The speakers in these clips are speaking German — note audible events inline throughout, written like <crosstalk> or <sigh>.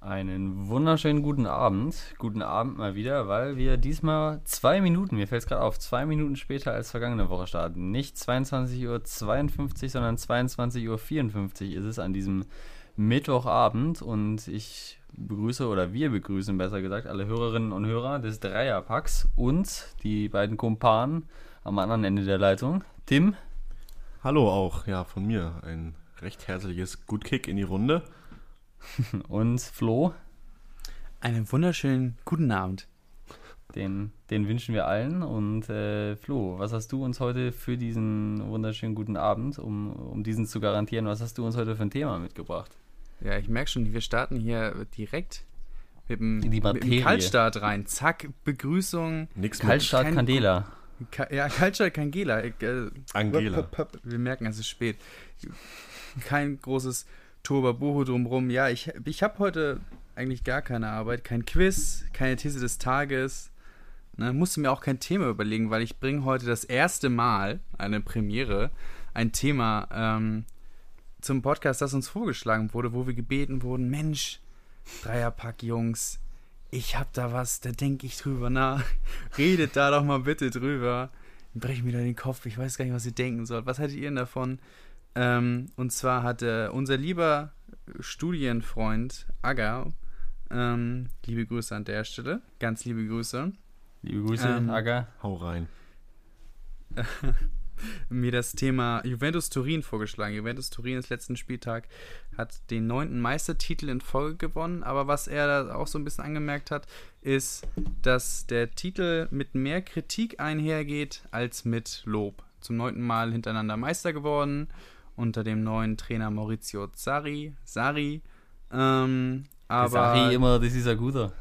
Einen wunderschönen guten Abend. Guten Abend mal wieder, weil wir diesmal zwei Minuten, mir fällt es gerade auf, zwei Minuten später als vergangene Woche starten. Nicht 22.52 Uhr, sondern 22.54 Uhr ist es an diesem Mittwochabend und ich begrüße oder wir begrüßen besser gesagt alle Hörerinnen und Hörer des Dreierpacks und die beiden Kumpanen am anderen Ende der Leitung. Tim. Hallo auch, ja, von mir. Ein recht herzliches Good Kick in die Runde. <laughs> Und Flo. Einen wunderschönen guten Abend. Den, den wünschen wir allen. Und äh, Flo, was hast du uns heute für diesen wunderschönen guten Abend, um, um diesen zu garantieren, was hast du uns heute für ein Thema mitgebracht? Ja, ich merke schon, wir starten hier direkt mit dem, mit dem Kaltstart rein. Zack, Begrüßung. Nix Kaltstart kein, Candela. Ka ja, Kaltstart Candela. Äh, Angela. Wir merken, es ist spät. Kein großes Turbabuhu drumrum. Ja, ich, ich habe heute eigentlich gar keine Arbeit, kein Quiz, keine These des Tages. Ne, musste mir auch kein Thema überlegen, weil ich bringe heute das erste Mal eine Premiere, ein Thema ähm, zum Podcast, das uns vorgeschlagen wurde, wo wir gebeten wurden, Mensch, Dreierpack Jungs, ich hab da was, da denke ich drüber nach. <laughs> Redet da doch mal bitte drüber. Brech mir da den Kopf, ich weiß gar nicht, was ihr denken sollt. Was haltet ihr denn davon? Ähm, und zwar hatte unser lieber Studienfreund Aga, ähm, liebe Grüße an der Stelle, ganz liebe Grüße. Liebe Grüße, ähm, Aga. Hau rein. <laughs> mir das Thema Juventus Turin vorgeschlagen. Juventus Turin ist letzten Spieltag hat den neunten Meistertitel in Folge gewonnen, aber was er da auch so ein bisschen angemerkt hat, ist, dass der Titel mit mehr Kritik einhergeht als mit Lob. Zum neunten Mal hintereinander Meister geworden unter dem neuen Trainer Maurizio Sarri. Sarri. Ähm, aber Sarri immer, das ist ein guter.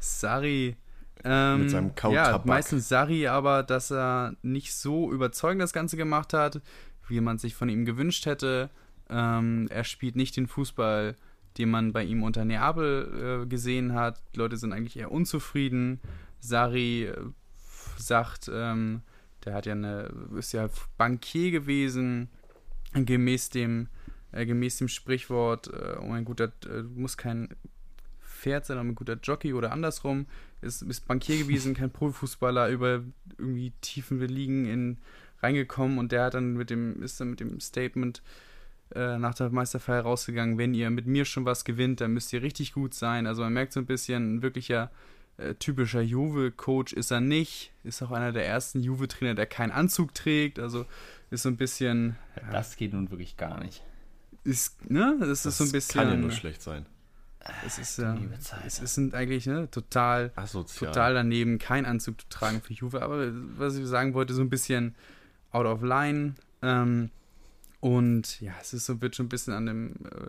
Sarri. Ähm, Mit seinem Kautabak. Ja, meistens Sarri, aber dass er nicht so überzeugend das Ganze gemacht hat, wie man sich von ihm gewünscht hätte. Ähm, er spielt nicht den Fußball, den man bei ihm unter Neapel äh, gesehen hat. Die Leute sind eigentlich eher unzufrieden. Sarri äh, sagt, ähm, der hat ja eine, ist ja Bankier gewesen, gemäß dem, äh, gemäß dem Sprichwort, äh, um ein guter, äh, muss kein Pferd sein, aber ein guter Jockey oder andersrum, ist, ist Bankier gewesen, kein Profifußballer, über irgendwie tiefen Ligen in, reingekommen und der hat dann mit dem, ist dann mit dem Statement äh, nach der Meisterfeier rausgegangen, wenn ihr mit mir schon was gewinnt, dann müsst ihr richtig gut sein. Also man merkt so ein bisschen, ein wirklicher äh, typischer Juve-Coach ist er nicht. Ist auch einer der ersten Juve-Trainer, der keinen Anzug trägt. Also ist so ein bisschen. Ja, das geht nun wirklich gar nicht. Ist, ne? Das, das ist so ein bisschen. Kann ja nur schlecht sein. Es ist, ja, es ist eigentlich ne, total, total daneben, keinen Anzug zu tragen für Juve. Aber was ich sagen wollte, so ein bisschen out of line. Ähm, und ja, es ist so, wird schon ein bisschen an dem äh,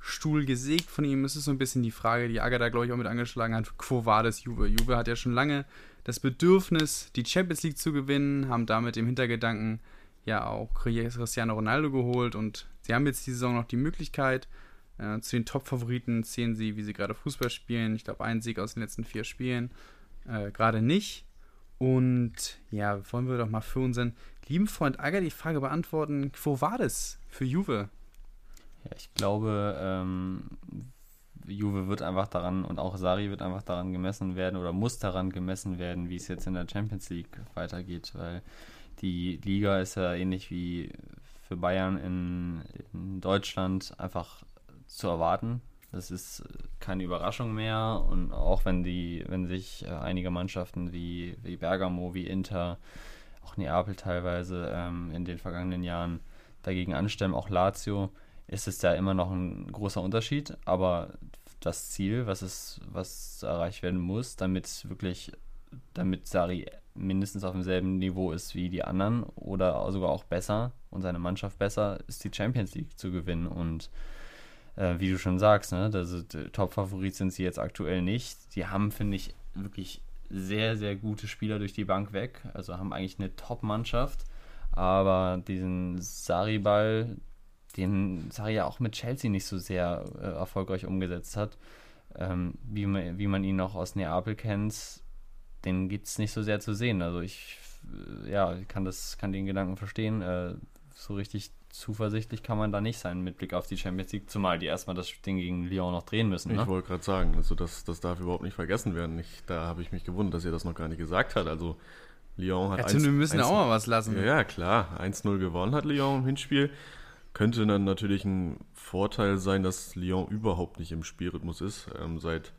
Stuhl gesägt von ihm. Es ist so ein bisschen die Frage, die Agatha, glaube ich, auch mit angeschlagen hat. Quo war das Juve? Juve hat ja schon lange das Bedürfnis, die Champions League zu gewinnen, haben damit im Hintergedanken ja auch Cristiano Ronaldo geholt und sie haben jetzt die Saison noch die Möglichkeit. Äh, zu den Top-Favoriten zählen sie, wie sie gerade Fußball spielen. Ich glaube, ein Sieg aus den letzten vier Spielen. Äh, gerade nicht. Und ja, wollen wir doch mal für unseren lieben Freund Aga die Frage beantworten: Wo war das für Juve? Ja, ich glaube, ähm, Juve wird einfach daran und auch Sari wird einfach daran gemessen werden oder muss daran gemessen werden, wie es jetzt in der Champions League weitergeht, weil die Liga ist ja ähnlich wie für Bayern in, in Deutschland einfach zu erwarten. Das ist keine Überraschung mehr und auch wenn die, wenn sich äh, einige Mannschaften wie, wie Bergamo, wie Inter, auch Neapel teilweise ähm, in den vergangenen Jahren dagegen anstemmen, auch Lazio, ist es da immer noch ein großer Unterschied, aber das Ziel, was es, was erreicht werden muss, damit wirklich, damit Sari mindestens auf demselben Niveau ist wie die anderen oder sogar auch besser und seine Mannschaft besser, ist die Champions League zu gewinnen. Und äh, wie du schon sagst, ne, also Top-Favorit sind sie jetzt aktuell nicht. Die haben, finde ich, wirklich sehr, sehr gute Spieler durch die Bank weg. Also haben eigentlich eine Top-Mannschaft. Aber diesen Sari-Ball, den Sarri ja auch mit Chelsea nicht so sehr äh, erfolgreich umgesetzt hat, ähm, wie, man, wie man ihn noch aus Neapel kennt, den gibt es nicht so sehr zu sehen. Also ich äh, ja, kann das, kann den Gedanken verstehen. Äh, so richtig zuversichtlich kann man da nicht sein mit Blick auf die Champions League, zumal die erstmal das Ding gegen Lyon noch drehen müssen. Ne? Ich wollte gerade sagen, also das, das darf überhaupt nicht vergessen werden. Ich, da habe ich mich gewundert, dass ihr das noch gar nicht gesagt habt. Also Lyon hat. Ja, 1, wir müssen 1, auch mal was lassen. Ja, ja klar. 1-0 gewonnen hat Lyon im Hinspiel. Könnte dann natürlich ein Vorteil sein, dass Lyon überhaupt nicht im Spielrhythmus ist. Ähm, seit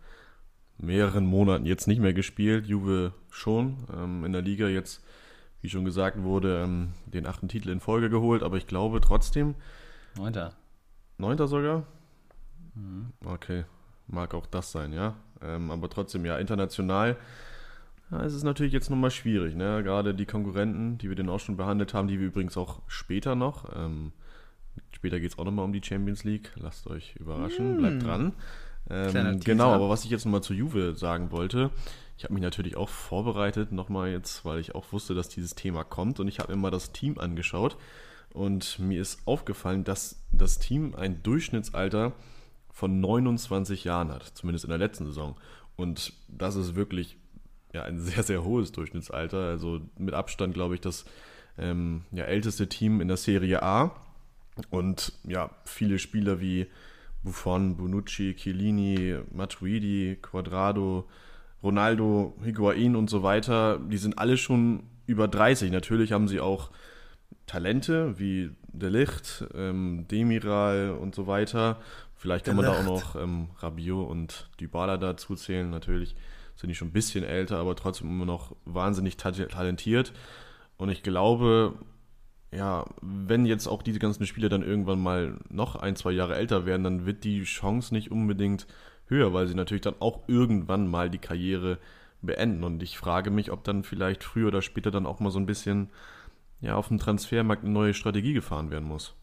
mehreren Monaten jetzt nicht mehr gespielt. Juve schon. Ähm, in der Liga jetzt, wie schon gesagt wurde, ähm, den achten Titel in Folge geholt. Aber ich glaube trotzdem. Neunter. Neunter sogar? Mhm. Okay. Mag auch das sein, ja. Ähm, aber trotzdem, ja, international. Ja, es ist natürlich jetzt nochmal schwierig, ne? Gerade die Konkurrenten, die wir denn auch schon behandelt haben, die wir übrigens auch später noch. Ähm, später geht es auch nochmal um die Champions League. Lasst euch überraschen, mm. bleibt dran. Ähm, genau, aber was ich jetzt nochmal zu Juve sagen wollte, ich habe mich natürlich auch vorbereitet, nochmal jetzt, weil ich auch wusste, dass dieses Thema kommt und ich habe mir mal das Team angeschaut und mir ist aufgefallen, dass das Team ein Durchschnittsalter von 29 Jahren hat, zumindest in der letzten Saison. Und das ist wirklich ja, ein <laughs> sehr, sehr hohes Durchschnittsalter. Also mit Abstand, glaube ich, das ähm, ja, älteste Team in der Serie A. Und ja, viele Spieler wie Buffon, Bonucci, Chiellini, Matuidi, Quadrado, Ronaldo, Higuain und so weiter, die sind alle schon über 30. Natürlich haben sie auch Talente wie De Licht, ähm, Demiral und so weiter. Vielleicht kann man da auch noch ähm, Rabiot und Dybala dazu zählen. Natürlich sind die schon ein bisschen älter, aber trotzdem immer noch wahnsinnig talentiert. Und ich glaube, ja, wenn jetzt auch diese ganzen Spieler dann irgendwann mal noch ein, zwei Jahre älter werden, dann wird die Chance nicht unbedingt höher, weil sie natürlich dann auch irgendwann mal die Karriere beenden. Und ich frage mich, ob dann vielleicht früher oder später dann auch mal so ein bisschen ja, auf dem Transfermarkt eine neue Strategie gefahren werden muss.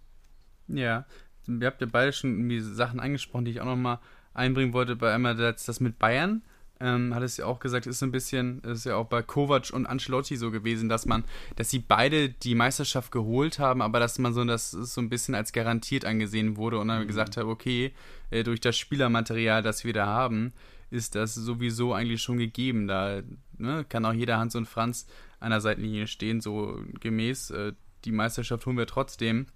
Ja, ihr habt ja beide schon irgendwie Sachen angesprochen, die ich auch nochmal einbringen wollte. Bei einmal das, das mit Bayern ähm, hat es ja auch gesagt, ist so ein bisschen, ist ja auch bei Kovac und Ancelotti so gewesen, dass man, dass sie beide die Meisterschaft geholt haben, aber dass man so, das so ein bisschen als garantiert angesehen wurde und dann mhm. gesagt hat, okay, äh, durch das Spielermaterial, das wir da haben, ist das sowieso eigentlich schon gegeben. Da ne, kann auch jeder Hans und Franz an der Seitenlinie stehen, so gemäß, äh, die Meisterschaft holen wir trotzdem.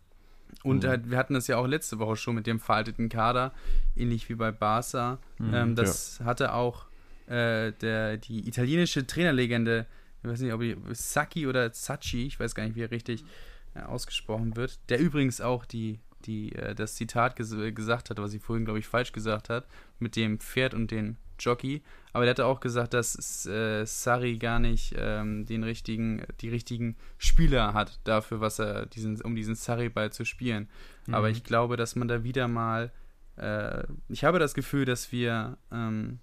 Und mhm. äh, wir hatten das ja auch letzte Woche schon mit dem veralteten Kader, ähnlich wie bei Barca. Mhm, ähm, das ja. hatte auch äh, der, die italienische Trainerlegende, ich weiß nicht, ob ich, Sacchi oder Zacchi, ich weiß gar nicht, wie er richtig äh, ausgesprochen wird, der übrigens auch die, die, äh, das Zitat ges gesagt hat, was ich vorhin, glaube ich, falsch gesagt hat, mit dem Pferd und den Jockey. Aber der hatte auch gesagt, dass äh, Sari gar nicht ähm, den richtigen, die richtigen Spieler hat dafür, was er diesen, um diesen Sari-Ball zu spielen. Mhm. Aber ich glaube, dass man da wieder mal, äh, ich habe das Gefühl, dass wir ähm,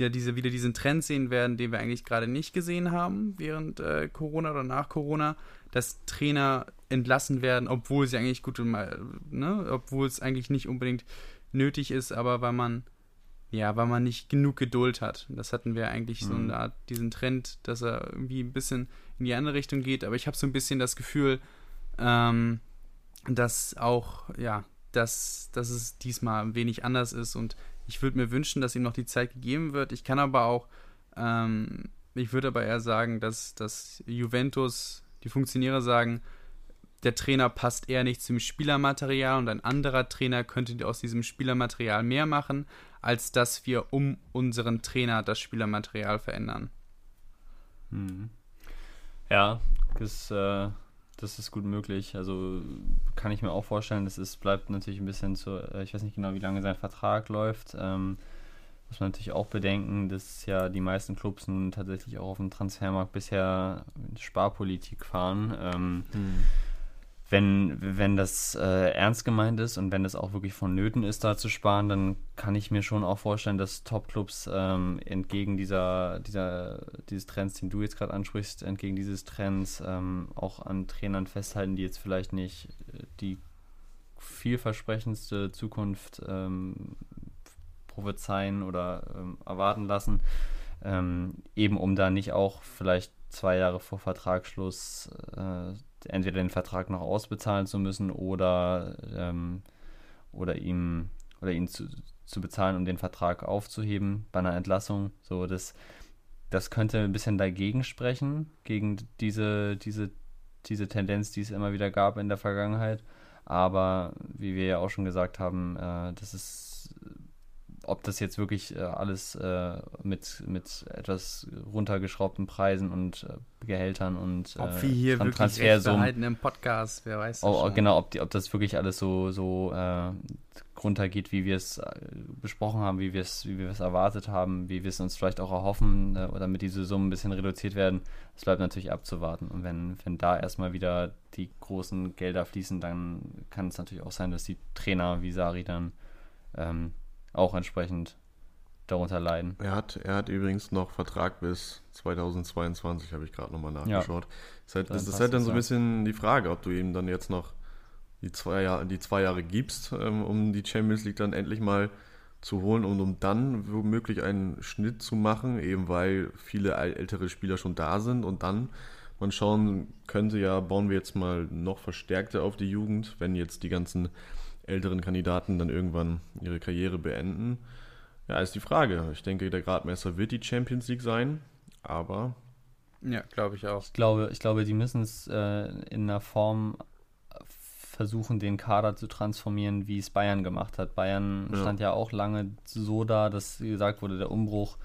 ja diese, wieder diesen Trend sehen werden, den wir eigentlich gerade nicht gesehen haben während äh, Corona oder nach Corona, dass Trainer entlassen werden, obwohl sie eigentlich gut, ne, obwohl es eigentlich nicht unbedingt nötig ist, aber weil man ja, weil man nicht genug Geduld hat. Das hatten wir eigentlich mhm. so eine Art, diesen Trend, dass er irgendwie ein bisschen in die andere Richtung geht. Aber ich habe so ein bisschen das Gefühl, ähm, dass auch, ja, dass, dass es diesmal ein wenig anders ist und ich würde mir wünschen, dass ihm noch die Zeit gegeben wird. Ich kann aber auch, ähm, ich würde aber eher sagen, dass, dass Juventus, die Funktionäre sagen, der Trainer passt eher nicht zum Spielermaterial und ein anderer Trainer könnte aus diesem Spielermaterial mehr machen, als dass wir um unseren Trainer das Spielermaterial verändern. Hm. Ja, das äh, das ist gut möglich. Also kann ich mir auch vorstellen, das ist, bleibt natürlich ein bisschen zu, äh, ich weiß nicht genau, wie lange sein Vertrag läuft. Ähm, muss man natürlich auch bedenken, dass ja die meisten Clubs nun tatsächlich auch auf dem Transfermarkt bisher Sparpolitik fahren. Ähm, hm wenn, wenn das äh, ernst gemeint ist und wenn das auch wirklich vonnöten ist, da zu sparen, dann kann ich mir schon auch vorstellen, dass Top-Clubs ähm, entgegen dieser, dieser, dieses Trends, den du jetzt gerade ansprichst, entgegen dieses Trends ähm, auch an Trainern festhalten, die jetzt vielleicht nicht äh, die vielversprechendste Zukunft ähm, prophezeien oder ähm, erwarten lassen, ähm, eben um da nicht auch vielleicht zwei Jahre vor Vertragsschluss äh, entweder den Vertrag noch ausbezahlen zu müssen oder, ähm, oder ihm oder ihn zu, zu bezahlen, um den Vertrag aufzuheben bei einer Entlassung. So, das, das könnte ein bisschen dagegen sprechen, gegen diese, diese diese Tendenz, die es immer wieder gab in der Vergangenheit. Aber wie wir ja auch schon gesagt haben, äh, das ist ob das jetzt wirklich äh, alles äh, mit, mit etwas runtergeschraubten Preisen und äh, Gehältern und ob wir hier wirklich Transfersummen im Podcast, wer weiß. Oh, genau, ob, die, ob das wirklich alles so, so äh, runtergeht, wie wir es äh, besprochen haben, wie wir es, wie wir es erwartet haben, wie wir es uns vielleicht auch erhoffen, äh, damit diese Summen ein bisschen reduziert werden. Das bleibt natürlich abzuwarten. Und wenn, wenn da erstmal wieder die großen Gelder fließen, dann kann es natürlich auch sein, dass die Trainer wie Sari dann ähm, auch entsprechend darunter leiden. Er hat, er hat übrigens noch Vertrag bis 2022, habe ich gerade nochmal nachgeschaut. Ja. Das, halt, das ist halt dann so ein bisschen die Frage, ob du ihm dann jetzt noch die zwei Jahre, die zwei Jahre gibst, ähm, um die Champions League dann endlich mal zu holen und um dann womöglich einen Schnitt zu machen, eben weil viele ältere Spieler schon da sind und dann man schauen könnte, ja, bauen wir jetzt mal noch verstärkter auf die Jugend, wenn jetzt die ganzen älteren Kandidaten dann irgendwann ihre Karriere beenden. Ja, ist die Frage. Ich denke, der Gradmesser wird die Champions League sein, aber. Ja, glaube ich auch. Ich glaube, ich glaube die müssen es äh, in einer Form versuchen, den Kader zu transformieren, wie es Bayern gemacht hat. Bayern ja. stand ja auch lange so da, dass gesagt wurde, der Umbruch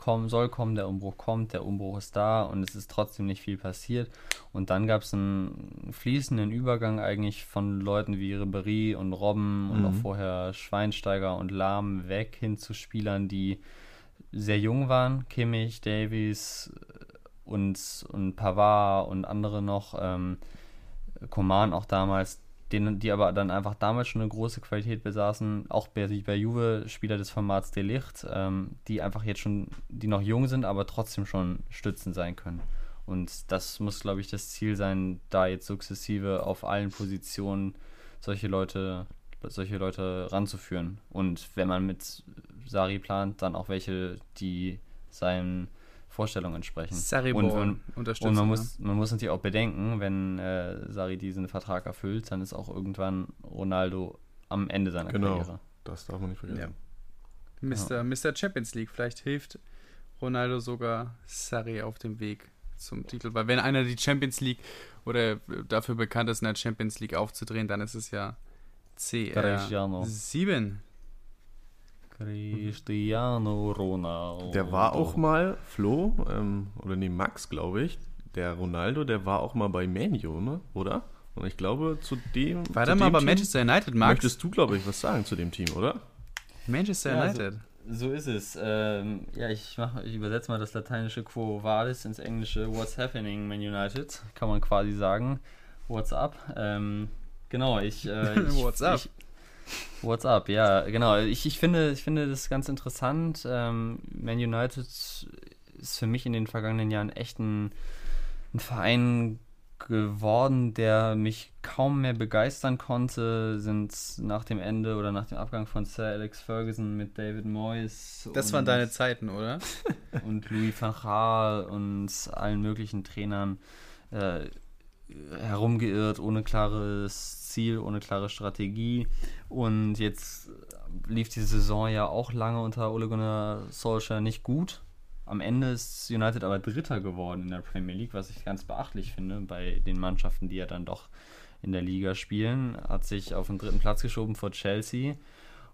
kommen soll kommen, der Umbruch kommt, der Umbruch ist da und es ist trotzdem nicht viel passiert. Und dann gab es einen fließenden Übergang eigentlich von Leuten wie Ribery und Robben mhm. und auch vorher Schweinsteiger und Lahm weg hin zu Spielern, die sehr jung waren, Kimmich, Davies und, und Pavard und andere noch, ähm, Koman auch damals, denen, die aber dann einfach damals schon eine große Qualität besaßen, auch bei, bei Juve Spieler des Formats Delicht, ähm, die einfach jetzt schon, die noch jung sind, aber trotzdem schon Stützen sein können. Und das muss, glaube ich, das Ziel sein, da jetzt sukzessive auf allen Positionen solche Leute, solche Leute ranzuführen. Und wenn man mit Sari plant, dann auch welche, die seinen Vorstellungen entsprechen. Saribor und, man, und man muss, man muss natürlich auch bedenken, wenn äh, Sari diesen Vertrag erfüllt, dann ist auch irgendwann Ronaldo am Ende seiner genau, Karriere. Genau, das darf man nicht vergessen. Ja. Mr. Ja. Mr. Champions League, vielleicht hilft Ronaldo sogar Sari auf dem Weg zum Titel, weil wenn einer die Champions League oder dafür bekannt ist, in der Champions League aufzudrehen, dann ist es ja CR7. Cristiano Ronaldo. Der war auch mal, Flo, ähm, oder nee, Max, glaube ich, der Ronaldo, der war auch mal bei Manu, ne? oder? Und ich glaube, zu dem. War der mal bei Manchester United, Max? Möchtest du, glaube ich, was sagen zu dem Team, oder? Manchester ja, United. So, so, ist es. Ähm, ja, ich, mach, ich übersetze mal das lateinische Quo Vadis ins englische What's happening, Man United. Kann man quasi sagen. What's up? Ähm, genau, ich. Äh, <laughs> ich What's up? Ich, What's up, ja, genau. Ich, ich, finde, ich finde das ganz interessant. Ähm, Man United ist für mich in den vergangenen Jahren echt ein, ein Verein geworden, der mich kaum mehr begeistern konnte, sind nach dem Ende oder nach dem Abgang von Sir Alex Ferguson mit David Moyes. Das waren deine Zeiten, oder? <laughs> und Louis van Gaal und allen möglichen Trainern äh, herumgeirrt, ohne klares Ziel, ohne klare Strategie. Und jetzt lief die Saison ja auch lange unter Ole Gunnar Solskjaer nicht gut. Am Ende ist United aber Dritter geworden in der Premier League, was ich ganz beachtlich finde bei den Mannschaften, die ja dann doch in der Liga spielen. Hat sich auf den dritten Platz geschoben vor Chelsea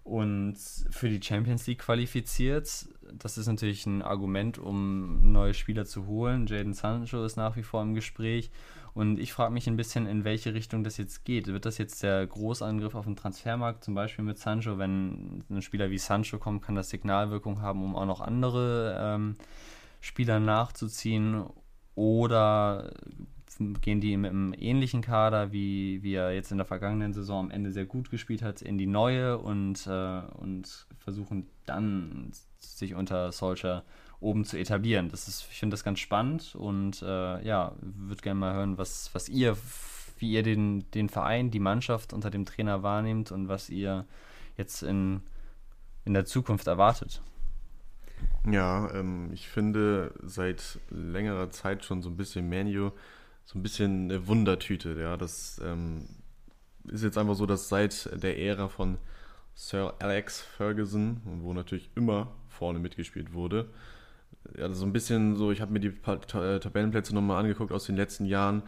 und für die Champions League qualifiziert. Das ist natürlich ein Argument, um neue Spieler zu holen. Jaden Sancho ist nach wie vor im Gespräch. Und ich frage mich ein bisschen, in welche Richtung das jetzt geht. Wird das jetzt der Großangriff auf den Transfermarkt, zum Beispiel mit Sancho? Wenn ein Spieler wie Sancho kommt, kann das Signalwirkung haben, um auch noch andere ähm, Spieler nachzuziehen? Oder gehen die mit einem ähnlichen Kader, wie, wie er jetzt in der vergangenen Saison am Ende sehr gut gespielt hat, in die neue und, äh, und versuchen dann sich unter solcher oben zu etablieren. Das ist, ich finde das ganz spannend und äh, ja, würde gerne mal hören, was, was ihr, wie ihr den, den Verein, die Mannschaft unter dem Trainer wahrnehmt und was ihr jetzt in, in der Zukunft erwartet. Ja, ähm, ich finde seit längerer Zeit schon so ein bisschen Menu, so ein bisschen eine Wundertüte. Ja, das ähm, ist jetzt einfach so, dass seit der Ära von Sir Alex Ferguson, wo natürlich immer vorne mitgespielt wurde, ja, so ein bisschen so, ich habe mir die äh, Tabellenplätze nochmal angeguckt aus den letzten Jahren.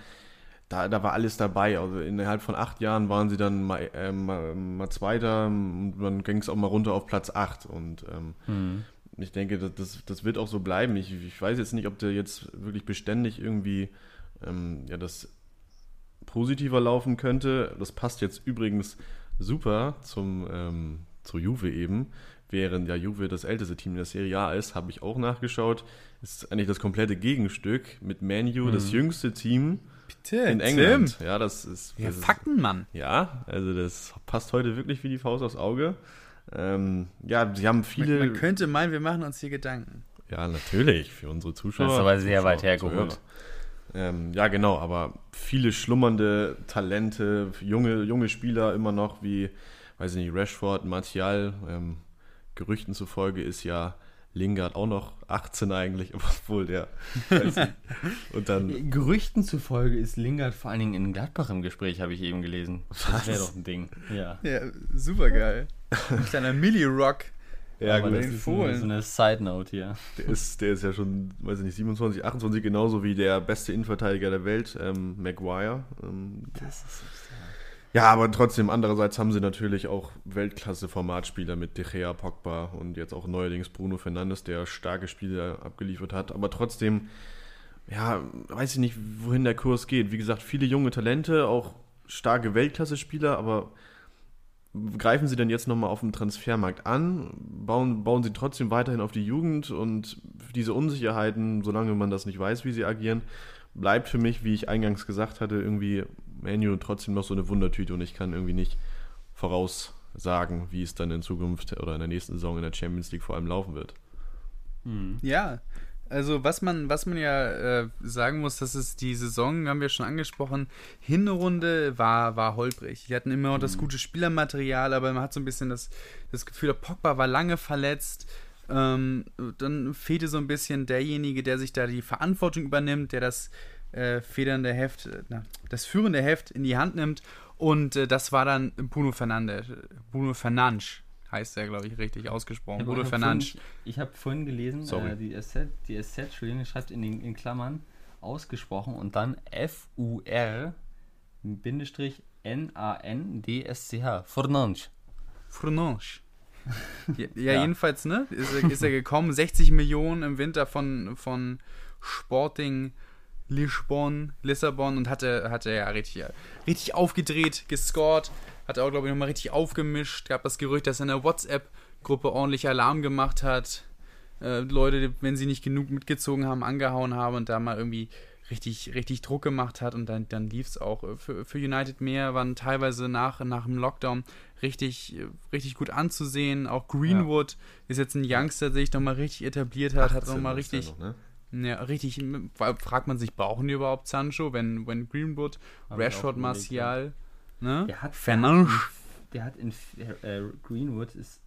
da, da war alles dabei. Also innerhalb von acht Jahren waren sie dann mal, äh, mal, mal Zweiter und dann ging es auch mal runter auf Platz acht. Und ähm, mhm. ich denke, das, das, wird auch so bleiben. Ich, ich weiß jetzt nicht, ob der jetzt wirklich beständig irgendwie ähm, ja, das positiver laufen könnte. Das passt jetzt übrigens super zum, ähm, zu Juve eben. Während ja Juve das älteste Team in der Serie A ist, habe ich auch nachgeschaut, ist eigentlich das komplette Gegenstück mit Manu, mhm. das jüngste Team Bitte, in England. Tim. Ja, das ist. Ja, das Fakten, Mann. Ja, also das passt heute wirklich wie die Faust aufs Auge. Ähm, ja, sie haben viele. Man, man, könnte meinen, wir machen uns hier Gedanken. Ja, natürlich, für unsere Zuschauer. Das ist aber sehr weit hergeholt. Ähm, ja, genau, aber viele schlummernde Talente, junge, junge Spieler immer noch wie, weiß ich nicht, Rashford, Martial. Ähm, Gerüchten zufolge ist ja Lingard auch noch 18 eigentlich, <laughs> obwohl der. Und dann. <laughs> Gerüchten zufolge ist Lingard vor allen Dingen in Gladbach im Gespräch, habe ich eben gelesen. Das wäre doch ein Ding. Ja. Ja, super geil. Ein kleiner Milli-Rock. <laughs> Ja, Aber gut. Das ist eine, so eine Side-Note hier. Der ist, der ist ja schon, weiß ich nicht, 27, 28, genauso wie der beste Innenverteidiger der Welt, ähm, Maguire. Ähm, das ist ja, aber trotzdem, andererseits haben sie natürlich auch Weltklasse-Formatspieler mit De Gea, Pogba und jetzt auch neuerdings Bruno Fernandes, der starke Spiele abgeliefert hat. Aber trotzdem, ja, weiß ich nicht, wohin der Kurs geht. Wie gesagt, viele junge Talente, auch starke Weltklasse-Spieler, aber greifen sie denn jetzt nochmal auf dem Transfermarkt an? Bauen, bauen sie trotzdem weiterhin auf die Jugend und diese Unsicherheiten, solange man das nicht weiß, wie sie agieren, bleibt für mich, wie ich eingangs gesagt hatte, irgendwie Manu trotzdem noch so eine Wundertüte und ich kann irgendwie nicht voraussagen, wie es dann in Zukunft oder in der nächsten Saison in der Champions League vor allem laufen wird. Hm. Ja, also was man, was man ja äh, sagen muss, das ist die Saison, haben wir schon angesprochen, Hinrunde war, war holprig. Die hatten immer noch das hm. gute Spielermaterial, aber man hat so ein bisschen das, das Gefühl, der Pogba war lange verletzt. Ähm, dann fehlte so ein bisschen derjenige, der sich da die Verantwortung übernimmt, der das äh, federnde Heft, äh, na, das führende Heft in die Hand nimmt. Und äh, das war dann Bruno Fernandes. Bruno Fernandes heißt er, glaube ich, richtig ausgesprochen. Bruno Fernandes. Ich habe vorhin gelesen, äh, die Asset, die Asset, Entschuldigung, schreibt in, den, in Klammern ausgesprochen und dann F-U-R Bindestrich N-A-N-D-S-C-H. Fernandes. Fernandes. <laughs> ja, ja, jedenfalls, ne? Ist er, ist er gekommen, <laughs> 60 Millionen im Winter von, von Sporting Lissabon, Lissabon und hatte, hatte ja richtig, richtig aufgedreht, gescored, hat auch, glaube ich, nochmal richtig aufgemischt. Gab das Gerücht, dass er in der WhatsApp-Gruppe ordentlich Alarm gemacht hat. Äh, Leute, wenn sie nicht genug mitgezogen haben, angehauen haben und da mal irgendwie richtig, richtig Druck gemacht hat und dann, dann lief es auch für, für United mehr, waren teilweise nach, nach dem Lockdown richtig, richtig gut anzusehen. Auch Greenwood ja. ist jetzt ein Youngster, der sich nochmal richtig etabliert hat, hat nochmal richtig. Noch, ne? Ja, richtig. Fragt man sich, brauchen die überhaupt Sancho, wenn, wenn Greenwood, Hab Rashford, Martial, ne? Der hat Fernandes. Der hat in äh, Greenwood ist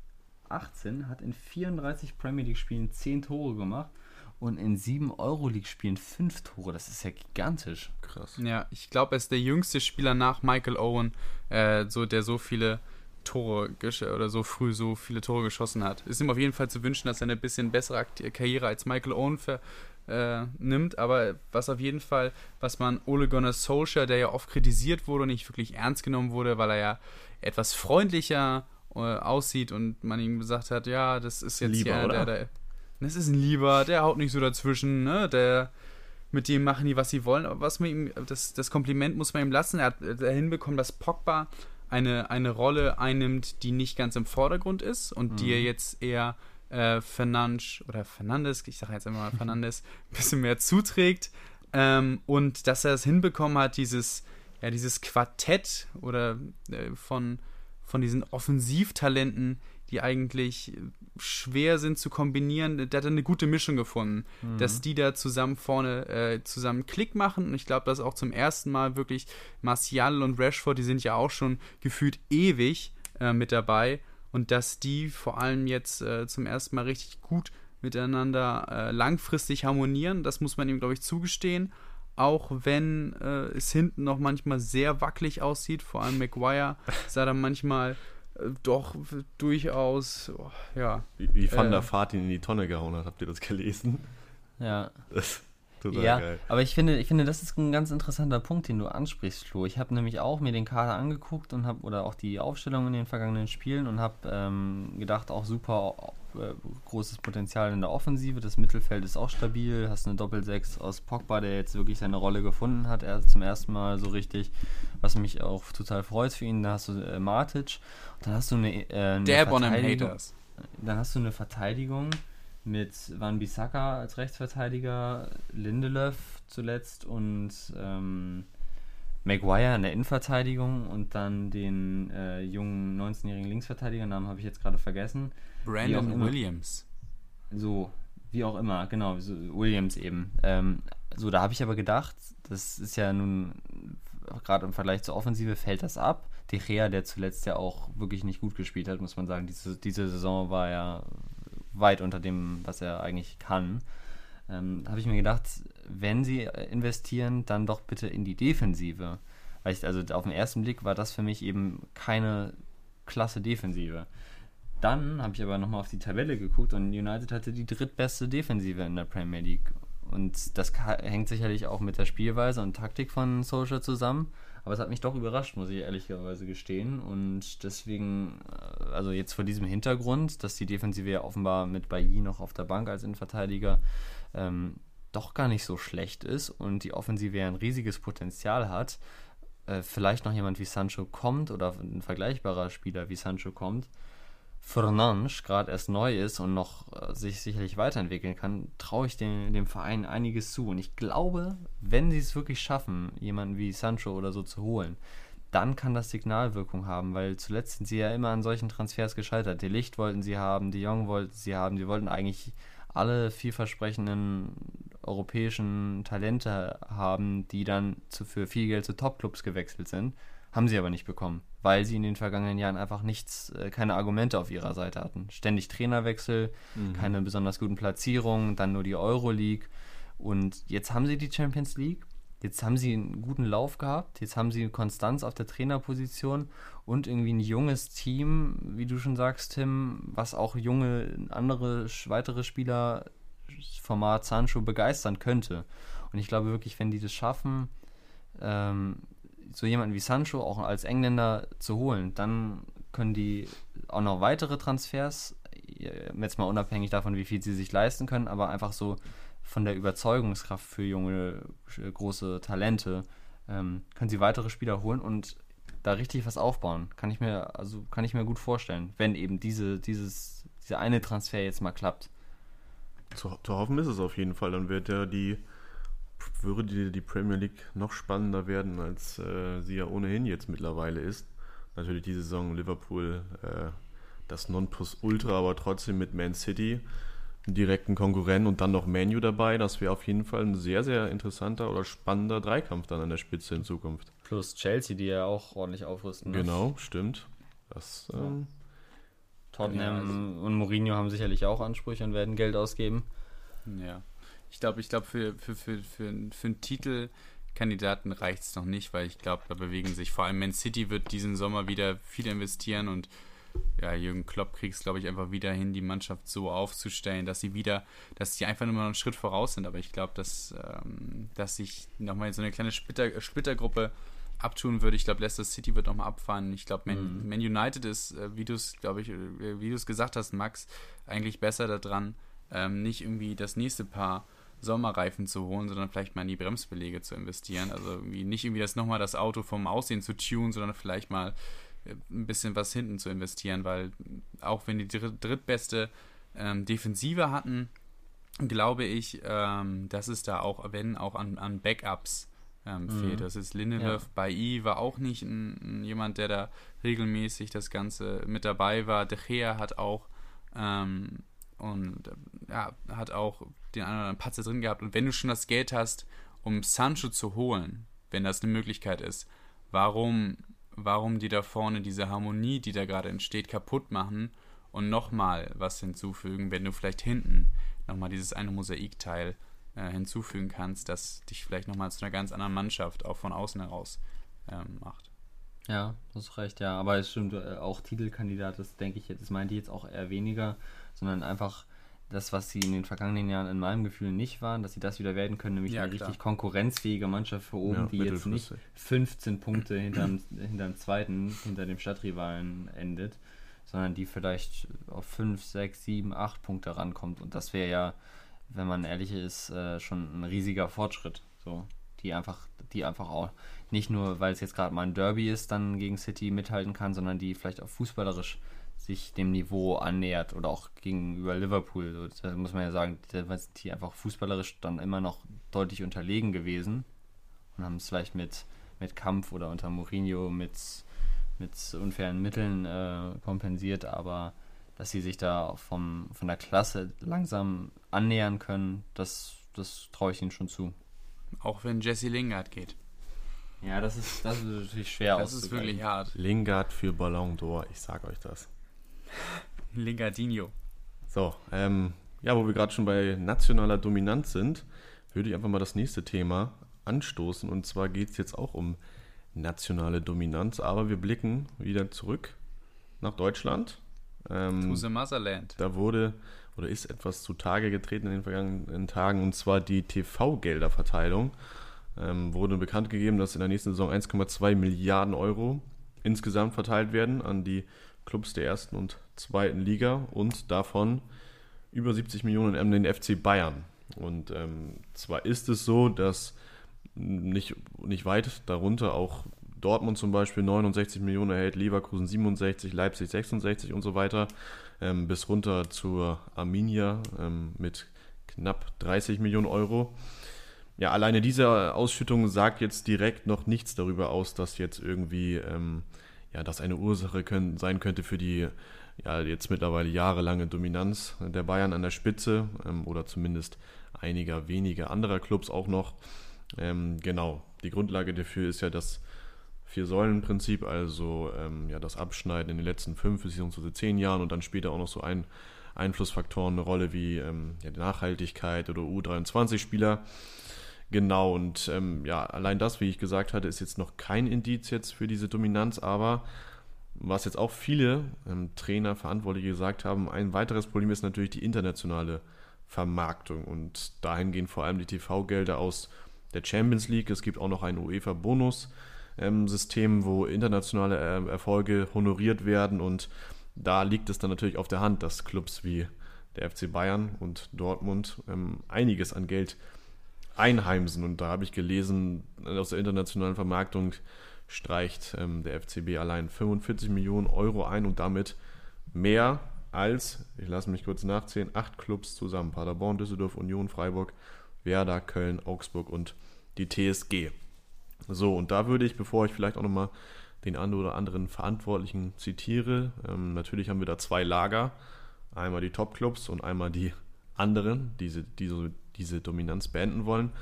18, hat in 34 Premier League Spielen 10 Tore gemacht und in 7 Euroleague Spielen 5 Tore. Das ist ja gigantisch. Krass. Ja, ich glaube, er ist der jüngste Spieler nach Michael Owen, äh, so, der so viele Tore oder so früh so viele Tore geschossen hat. Ist ihm auf jeden Fall zu wünschen, dass er eine bisschen bessere Karriere als Michael Owen ver äh, nimmt, aber was auf jeden Fall, was man Ole Gunnar Solskjaer, der ja oft kritisiert wurde und nicht wirklich ernst genommen wurde, weil er ja etwas freundlicher äh, aussieht und man ihm gesagt hat, ja, das ist jetzt Lieber, ja der, der, das ist ein Lieber, der haut nicht so dazwischen, ne, der mit dem machen die, was sie wollen. Aber was man ihm, das, das Kompliment muss man ihm lassen. Er hat äh, hinbekommen, dass Pogba eine, eine Rolle einnimmt, die nicht ganz im Vordergrund ist und mhm. die er jetzt eher äh, Fernandes oder Fernandes, ich sage jetzt immer Fernandes, <laughs> ein bisschen mehr zuträgt. Ähm, und dass er es hinbekommen hat, dieses, ja, dieses Quartett oder äh, von, von diesen Offensivtalenten, die eigentlich schwer sind zu kombinieren, der hat eine gute Mischung gefunden, mhm. dass die da zusammen vorne äh, zusammen Klick machen. Und ich glaube, dass auch zum ersten Mal wirklich Martial und Rashford, die sind ja auch schon gefühlt ewig äh, mit dabei und dass die vor allem jetzt äh, zum ersten Mal richtig gut miteinander äh, langfristig harmonieren. Das muss man ihm, glaube ich, zugestehen. Auch wenn äh, es hinten noch manchmal sehr wackelig aussieht, vor allem Maguire <laughs> sah dann manchmal äh, doch durchaus, oh, ja. Wie, wie Van der äh, Fahrt ihn in die Tonne gehauen hat, habt ihr das gelesen? Ja. Das, Total ja, geil. aber ich finde, ich finde, das ist ein ganz interessanter Punkt, den du ansprichst, Flo. Ich habe nämlich auch mir den Kader angeguckt und habe oder auch die Aufstellung in den vergangenen Spielen und habe ähm, gedacht, auch super äh, großes Potenzial in der Offensive. Das Mittelfeld ist auch stabil. Hast eine Doppelsechs aus Pogba, der jetzt wirklich seine Rolle gefunden hat. Er zum ersten Mal so richtig, was mich auch total freut für ihn. Da hast du äh, Matic. Und dann hast du eine, äh, eine der Verteidigung. Haters. Dann hast du eine Verteidigung mit Van Bissaka als Rechtsverteidiger, Lindelöf zuletzt und ähm, Maguire in der Innenverteidigung und dann den äh, jungen 19-jährigen Linksverteidiger, Namen habe ich jetzt gerade vergessen. Brandon Williams. So, wie auch immer, genau, so Williams eben. Ähm, so, da habe ich aber gedacht, das ist ja nun, gerade im Vergleich zur Offensive fällt das ab. De Gea, der zuletzt ja auch wirklich nicht gut gespielt hat, muss man sagen. Diese, diese Saison war ja weit unter dem, was er eigentlich kann. Ähm, habe ich mir gedacht, wenn sie investieren, dann doch bitte in die Defensive. Weil ich, also auf den ersten Blick war das für mich eben keine klasse Defensive. Dann habe ich aber nochmal auf die Tabelle geguckt und United hatte die drittbeste Defensive in der Premier League. Und das hängt sicherlich auch mit der Spielweise und Taktik von Solskjaer zusammen. Aber es hat mich doch überrascht, muss ich ehrlicherweise gestehen. Und deswegen, äh, also jetzt vor diesem Hintergrund, dass die Defensive ja offenbar mit Bailly noch auf der Bank als Innenverteidiger ähm, doch gar nicht so schlecht ist und die Offensive ja ein riesiges Potenzial hat, äh, vielleicht noch jemand wie Sancho kommt oder ein vergleichbarer Spieler wie Sancho kommt, Fernandes gerade erst neu ist und noch äh, sich sicherlich weiterentwickeln kann, traue ich dem, dem Verein einiges zu. Und ich glaube, wenn sie es wirklich schaffen, jemanden wie Sancho oder so zu holen, dann kann das Signalwirkung haben, weil zuletzt sind sie ja immer an solchen Transfers gescheitert. Die Licht wollten sie haben, die Jong wollten sie haben, die wollten eigentlich alle vielversprechenden europäischen Talente haben, die dann für viel Geld zu Topclubs gewechselt sind. Haben sie aber nicht bekommen, weil sie in den vergangenen Jahren einfach nichts, äh, keine Argumente auf ihrer Seite hatten. Ständig Trainerwechsel, mhm. keine besonders guten Platzierungen, dann nur die Euroleague. Und jetzt haben sie die Champions League, jetzt haben sie einen guten Lauf gehabt, jetzt haben sie Konstanz auf der Trainerposition und irgendwie ein junges Team, wie du schon sagst, Tim, was auch junge, andere, weitere Spieler Format Sancho begeistern könnte. Und ich glaube wirklich, wenn die das schaffen, ähm, so jemanden wie Sancho auch als Engländer zu holen, dann können die auch noch weitere Transfers, jetzt mal unabhängig davon, wie viel sie sich leisten können, aber einfach so von der Überzeugungskraft für junge, große Talente, ähm, können sie weitere Spieler holen und da richtig was aufbauen. Kann ich mir, also kann ich mir gut vorstellen, wenn eben diese, dieses, dieser eine Transfer jetzt mal klappt. Zu, zu hoffen ist es auf jeden Fall. Dann wird ja die würde die, die Premier League noch spannender werden, als äh, sie ja ohnehin jetzt mittlerweile ist. Natürlich die Saison Liverpool äh, das Nonplusultra, aber trotzdem mit Man City einen direkten Konkurrenten und dann noch Manu dabei. Das wäre auf jeden Fall ein sehr, sehr interessanter oder spannender Dreikampf dann an der Spitze in Zukunft. Plus Chelsea, die ja auch ordentlich aufrüsten. Ne? Genau, stimmt. Das, ähm, Tottenham ja, also und Mourinho haben sicherlich auch Ansprüche und werden Geld ausgeben. Ja. Ich glaube, ich glaube, für, für, für, für, für einen Titelkandidaten reicht es noch nicht, weil ich glaube, da bewegen sich vor allem Man City wird diesen Sommer wieder viel investieren und ja, Jürgen Klopp kriegt es, glaube ich, einfach wieder hin, die Mannschaft so aufzustellen, dass sie wieder, dass sie einfach nur noch einen Schritt voraus sind. Aber ich glaube, dass, ähm, dass sich nochmal so eine kleine Splitter, Splittergruppe abtun würde. Ich glaube, Leicester City wird nochmal abfahren. Ich glaube, Man, mhm. Man, United ist, äh, wie du es, glaube ich, äh, wie du es gesagt hast, Max, eigentlich besser daran, ähm, nicht irgendwie das nächste Paar Sommerreifen zu holen, sondern vielleicht mal in die Bremsbelege zu investieren. Also irgendwie nicht irgendwie das nochmal das Auto vom Aussehen zu tunen, sondern vielleicht mal äh, ein bisschen was hinten zu investieren, weil auch wenn die drittbeste ähm, Defensive hatten, glaube ich, ähm, dass es da auch, wenn auch an, an Backups ähm, mhm. fehlt. Das ist Lindelöf. Ja. Bei I war auch nicht ein, ein, jemand, der da regelmäßig das Ganze mit dabei war. De Gea hat auch ähm, und ja, hat auch den einen oder anderen Patzer drin gehabt. Und wenn du schon das Geld hast, um Sancho zu holen, wenn das eine Möglichkeit ist, warum, warum die da vorne diese Harmonie, die da gerade entsteht, kaputt machen und nochmal was hinzufügen, wenn du vielleicht hinten nochmal dieses eine Mosaikteil äh, hinzufügen kannst, das dich vielleicht nochmal zu einer ganz anderen Mannschaft auch von außen heraus ähm, macht. Ja, das ist recht, ja. Aber es stimmt, äh, auch Titelkandidat, das denke ich jetzt, das meinte ich jetzt auch eher weniger, sondern einfach das, was sie in den vergangenen Jahren in meinem Gefühl nicht waren, dass sie das wieder werden können, nämlich ja, eine klar. richtig konkurrenzfähige Mannschaft für oben, ja, die jetzt nicht 15 Punkte hinterm, hinterm zweiten, hinter dem Stadtrivalen endet, sondern die vielleicht auf 5, 6, 7, 8 Punkte rankommt. Und das wäre ja, wenn man ehrlich ist, äh, schon ein riesiger Fortschritt. So, die einfach, die einfach auch nicht nur, weil es jetzt gerade mal ein Derby ist, dann gegen City mithalten kann, sondern die vielleicht auch fußballerisch sich dem Niveau annähert oder auch gegenüber Liverpool. Da muss man ja sagen, da sind die einfach fußballerisch dann immer noch deutlich unterlegen gewesen und haben es vielleicht mit, mit Kampf oder unter Mourinho mit, mit unfairen Mitteln äh, kompensiert, aber dass sie sich da vom, von der Klasse langsam annähern können, das, das traue ich ihnen schon zu. Auch wenn Jesse Lingard geht. Ja, das ist, das ist natürlich schwer Das ist wirklich hart. Lingard für Ballon d'Or, ich sag euch das. <laughs> Lingardinho. So, ähm, ja, wo wir gerade schon bei nationaler Dominanz sind, würde ich einfach mal das nächste Thema anstoßen. Und zwar geht es jetzt auch um nationale Dominanz, aber wir blicken wieder zurück nach Deutschland. Ähm, to the Motherland. Da wurde oder ist etwas zutage getreten in den vergangenen Tagen, und zwar die TV-Gelderverteilung. Ähm, wurde bekannt gegeben, dass in der nächsten Saison 1,2 Milliarden Euro insgesamt verteilt werden an die Clubs der ersten und zweiten Liga und davon über 70 Millionen an den FC Bayern. Und ähm, zwar ist es so, dass nicht, nicht weit darunter auch Dortmund zum Beispiel 69 Millionen erhält, Leverkusen 67, Leipzig 66 und so weiter, ähm, bis runter zur Arminia ähm, mit knapp 30 Millionen Euro. Ja, alleine diese Ausschüttung sagt jetzt direkt noch nichts darüber aus, dass jetzt irgendwie ähm, ja, das eine Ursache können, sein könnte für die ja, jetzt mittlerweile jahrelange Dominanz der Bayern an der Spitze ähm, oder zumindest einiger weniger anderer Clubs auch noch. Ähm, genau, die Grundlage dafür ist ja das Vier-Säulen-Prinzip, also ähm, ja, das Abschneiden in den letzten fünf bzw. zehn Jahren und dann später auch noch so ein Einflussfaktoren eine Rolle wie ähm, ja, die Nachhaltigkeit oder U23-Spieler. Genau, und ähm, ja, allein das, wie ich gesagt hatte, ist jetzt noch kein Indiz jetzt für diese Dominanz, aber was jetzt auch viele ähm, Trainer, Verantwortliche gesagt haben, ein weiteres Problem ist natürlich die internationale Vermarktung und dahin gehen vor allem die TV-Gelder aus der Champions League. Es gibt auch noch ein UEFA-Bonus-System, wo internationale äh, Erfolge honoriert werden und da liegt es dann natürlich auf der Hand, dass Clubs wie der FC Bayern und Dortmund ähm, einiges an Geld einheimsen. Und da habe ich gelesen, aus der internationalen Vermarktung streicht ähm, der FCB allein 45 Millionen Euro ein und damit mehr als, ich lasse mich kurz nachzählen, acht Clubs zusammen. Paderborn, Düsseldorf, Union, Freiburg, Werder, Köln, Augsburg und die TSG. So, und da würde ich, bevor ich vielleicht auch nochmal den einen oder anderen Verantwortlichen zitiere, ähm, natürlich haben wir da zwei Lager. Einmal die Top-Clubs und einmal die anderen, diese, diese diese Dominanz beenden wollen.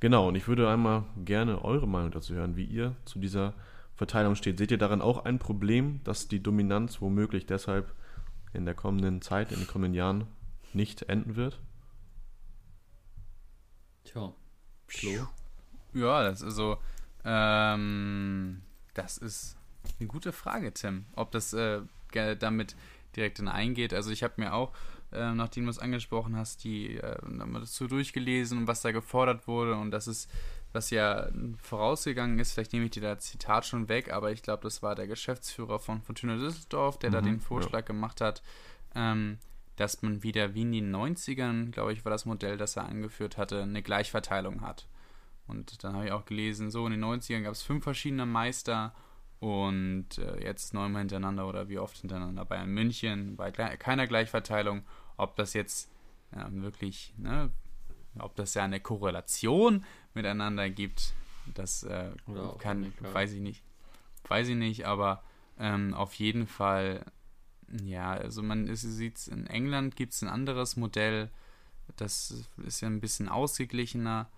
Genau, und ich würde einmal gerne eure Meinung dazu hören, wie ihr zu dieser Verteilung steht. Seht ihr daran auch ein Problem, dass die Dominanz womöglich deshalb in der kommenden Zeit, in den kommenden Jahren nicht enden wird? Tja, Flo? Ja, das ist so. Ähm, das ist eine gute Frage, Tim. Ob das äh, damit direkt eingeht. Also ich habe mir auch äh, nachdem du es angesprochen hast, die äh, haben wir so durchgelesen, was da gefordert wurde und das ist, was ja vorausgegangen ist, vielleicht nehme ich dir das Zitat schon weg, aber ich glaube, das war der Geschäftsführer von Fortuna Düsseldorf, der mhm, da den Vorschlag ja. gemacht hat, ähm, dass man wieder wie in den 90ern, glaube ich, war das Modell, das er angeführt hatte, eine Gleichverteilung hat. Und dann habe ich auch gelesen, so in den 90ern gab es fünf verschiedene Meister und äh, jetzt neunmal hintereinander oder wie oft hintereinander Bayern München, bei keiner Gleichverteilung. Ob das jetzt ja, wirklich, ne, ob das ja eine Korrelation miteinander gibt, das äh, kann, nicht, weiß ich nicht. Weiß ich nicht, aber ähm, auf jeden Fall, ja, also man sieht in England gibt es ein anderes Modell, das ist ja ein bisschen ausgeglichener,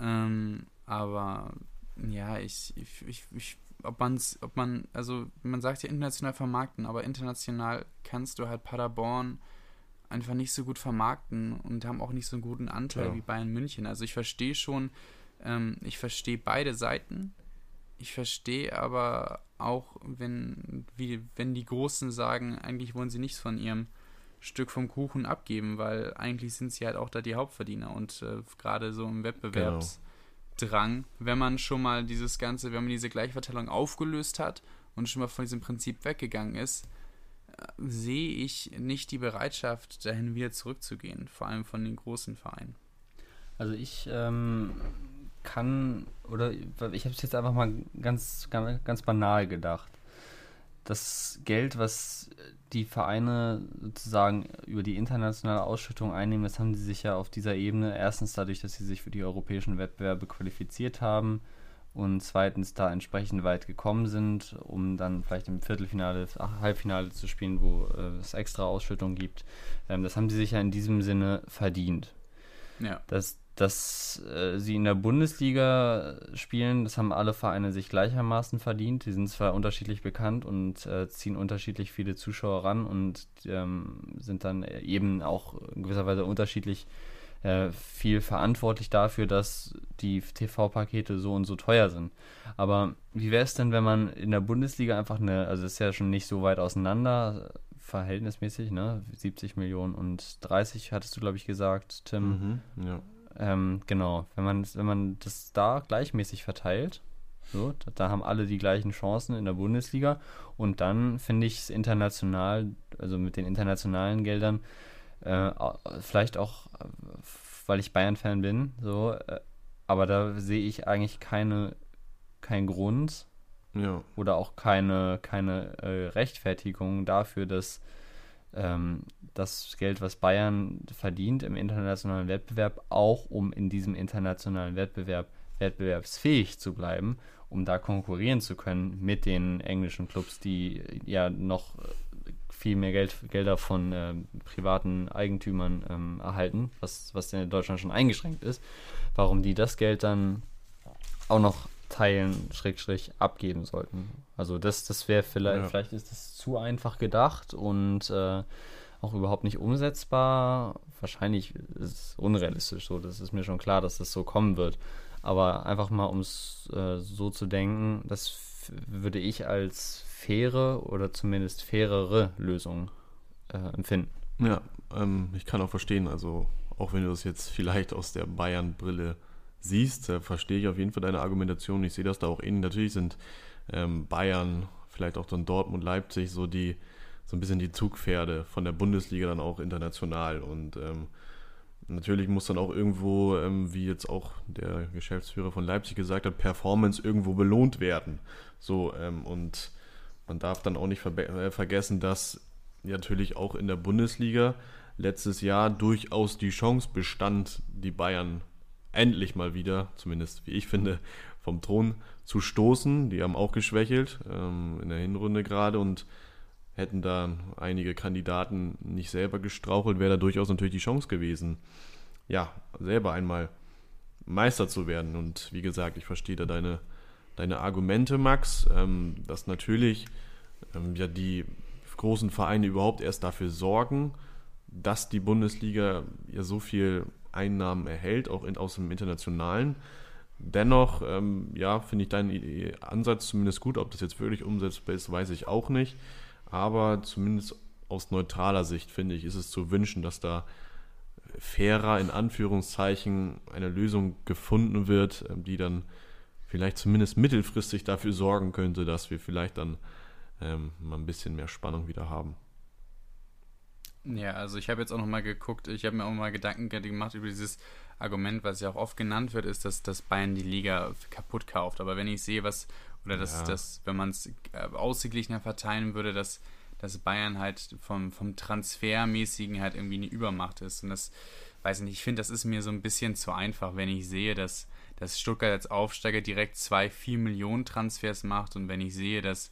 ähm, aber ja, ich, ich, ich, ich ob man's, ob man, also man sagt ja international vermarkten, aber international kannst du halt Paderborn einfach nicht so gut vermarkten und haben auch nicht so einen guten Anteil ja. wie Bayern München. Also ich verstehe schon, ähm, ich verstehe beide Seiten. Ich verstehe aber auch, wenn, wie, wenn die Großen sagen, eigentlich wollen sie nichts von ihrem Stück vom Kuchen abgeben, weil eigentlich sind sie halt auch da die Hauptverdiener und äh, gerade so im Wettbewerbsdrang, genau. Wenn man schon mal dieses Ganze, wenn man diese Gleichverteilung aufgelöst hat und schon mal von diesem Prinzip weggegangen ist, äh, sehe ich nicht die Bereitschaft, dahin wieder zurückzugehen, vor allem von den großen Vereinen. Also ich ähm, kann, oder ich habe es jetzt einfach mal ganz, ganz, ganz banal gedacht. Das Geld, was die Vereine sozusagen über die internationale Ausschüttung einnehmen, das haben sie sich ja auf dieser Ebene erstens dadurch, dass sie sich für die europäischen Wettbewerbe qualifiziert haben und zweitens da entsprechend weit gekommen sind, um dann vielleicht im Viertelfinale, Halbfinale zu spielen, wo äh, es extra Ausschüttung gibt. Ähm, das haben sie sich ja in diesem Sinne verdient. Ja. Das, dass äh, sie in der Bundesliga spielen, das haben alle Vereine sich gleichermaßen verdient. Die sind zwar unterschiedlich bekannt und äh, ziehen unterschiedlich viele Zuschauer ran und ähm, sind dann eben auch in gewisser Weise unterschiedlich äh, viel verantwortlich dafür, dass die TV-Pakete so und so teuer sind. Aber wie wäre es denn, wenn man in der Bundesliga einfach eine, also ist ja schon nicht so weit auseinander, verhältnismäßig, ne? 70 Millionen und 30 hattest du, glaube ich, gesagt, Tim. Mhm, ja ähm, genau, wenn man, wenn man das da gleichmäßig verteilt, so, da, da, haben alle die gleichen Chancen in der Bundesliga und dann finde ich es international, also mit den internationalen Geldern, äh, vielleicht auch, weil ich Bayern-Fan bin, so, äh, aber da sehe ich eigentlich keine, keinen Grund ja. oder auch keine, keine äh, Rechtfertigung dafür, dass ähm, das Geld, was Bayern verdient im internationalen Wettbewerb, auch um in diesem internationalen Wettbewerb wettbewerbsfähig zu bleiben, um da konkurrieren zu können mit den englischen Clubs, die ja noch viel mehr Geld, Gelder von äh, privaten Eigentümern ähm, erhalten, was, was in Deutschland schon eingeschränkt ist, warum die das Geld dann auch noch teilen, Schrägstrich, abgeben sollten. Also das, das wäre vielleicht, ja. vielleicht ist das zu einfach gedacht und äh, auch überhaupt nicht umsetzbar. Wahrscheinlich ist es unrealistisch so, das ist mir schon klar, dass das so kommen wird. Aber einfach mal, um es äh, so zu denken, das würde ich als faire oder zumindest fairere Lösung äh, empfinden. Ja, ähm, ich kann auch verstehen, also auch wenn du das jetzt vielleicht aus der Bayern-Brille siehst, äh, verstehe ich auf jeden Fall deine Argumentation. Ich sehe das da auch ähnlich. Natürlich sind ähm, Bayern, vielleicht auch dann Dortmund, Leipzig so die so ein bisschen die Zugpferde von der Bundesliga dann auch international und ähm, natürlich muss dann auch irgendwo, ähm, wie jetzt auch der Geschäftsführer von Leipzig gesagt hat, Performance irgendwo belohnt werden. So ähm, und man darf dann auch nicht ver äh, vergessen, dass natürlich auch in der Bundesliga letztes Jahr durchaus die Chance bestand, die Bayern endlich mal wieder, zumindest wie ich finde, vom Thron zu stoßen. Die haben auch geschwächelt ähm, in der Hinrunde gerade und hätten da einige Kandidaten nicht selber gestrauchelt, wäre da durchaus natürlich die Chance gewesen, ja, selber einmal Meister zu werden. Und wie gesagt, ich verstehe da deine, deine Argumente, Max, ähm, dass natürlich ähm, ja die großen Vereine überhaupt erst dafür sorgen, dass die Bundesliga ja so viel Einnahmen erhält, auch in, aus dem internationalen. Dennoch, ähm, ja, finde ich deinen Ansatz zumindest gut. Ob das jetzt wirklich umsetzbar ist, weiß ich auch nicht. Aber zumindest aus neutraler Sicht, finde ich, ist es zu wünschen, dass da fairer, in Anführungszeichen, eine Lösung gefunden wird, ähm, die dann vielleicht zumindest mittelfristig dafür sorgen könnte, dass wir vielleicht dann ähm, mal ein bisschen mehr Spannung wieder haben. Ja, also ich habe jetzt auch noch mal geguckt, ich habe mir auch mal Gedanken gemacht über dieses Argument, was ja auch oft genannt wird, ist, dass, dass Bayern die Liga kaputt kauft. Aber wenn ich sehe, was, oder dass, ja. dass wenn man es äh, ausgeglichener verteilen würde, dass, dass Bayern halt vom, vom Transfermäßigen halt irgendwie eine Übermacht ist. Und das, weiß ich nicht, ich finde, das ist mir so ein bisschen zu einfach, wenn ich sehe, dass, dass Stuttgart als Aufsteiger direkt zwei, vier Millionen Transfers macht und wenn ich sehe, dass,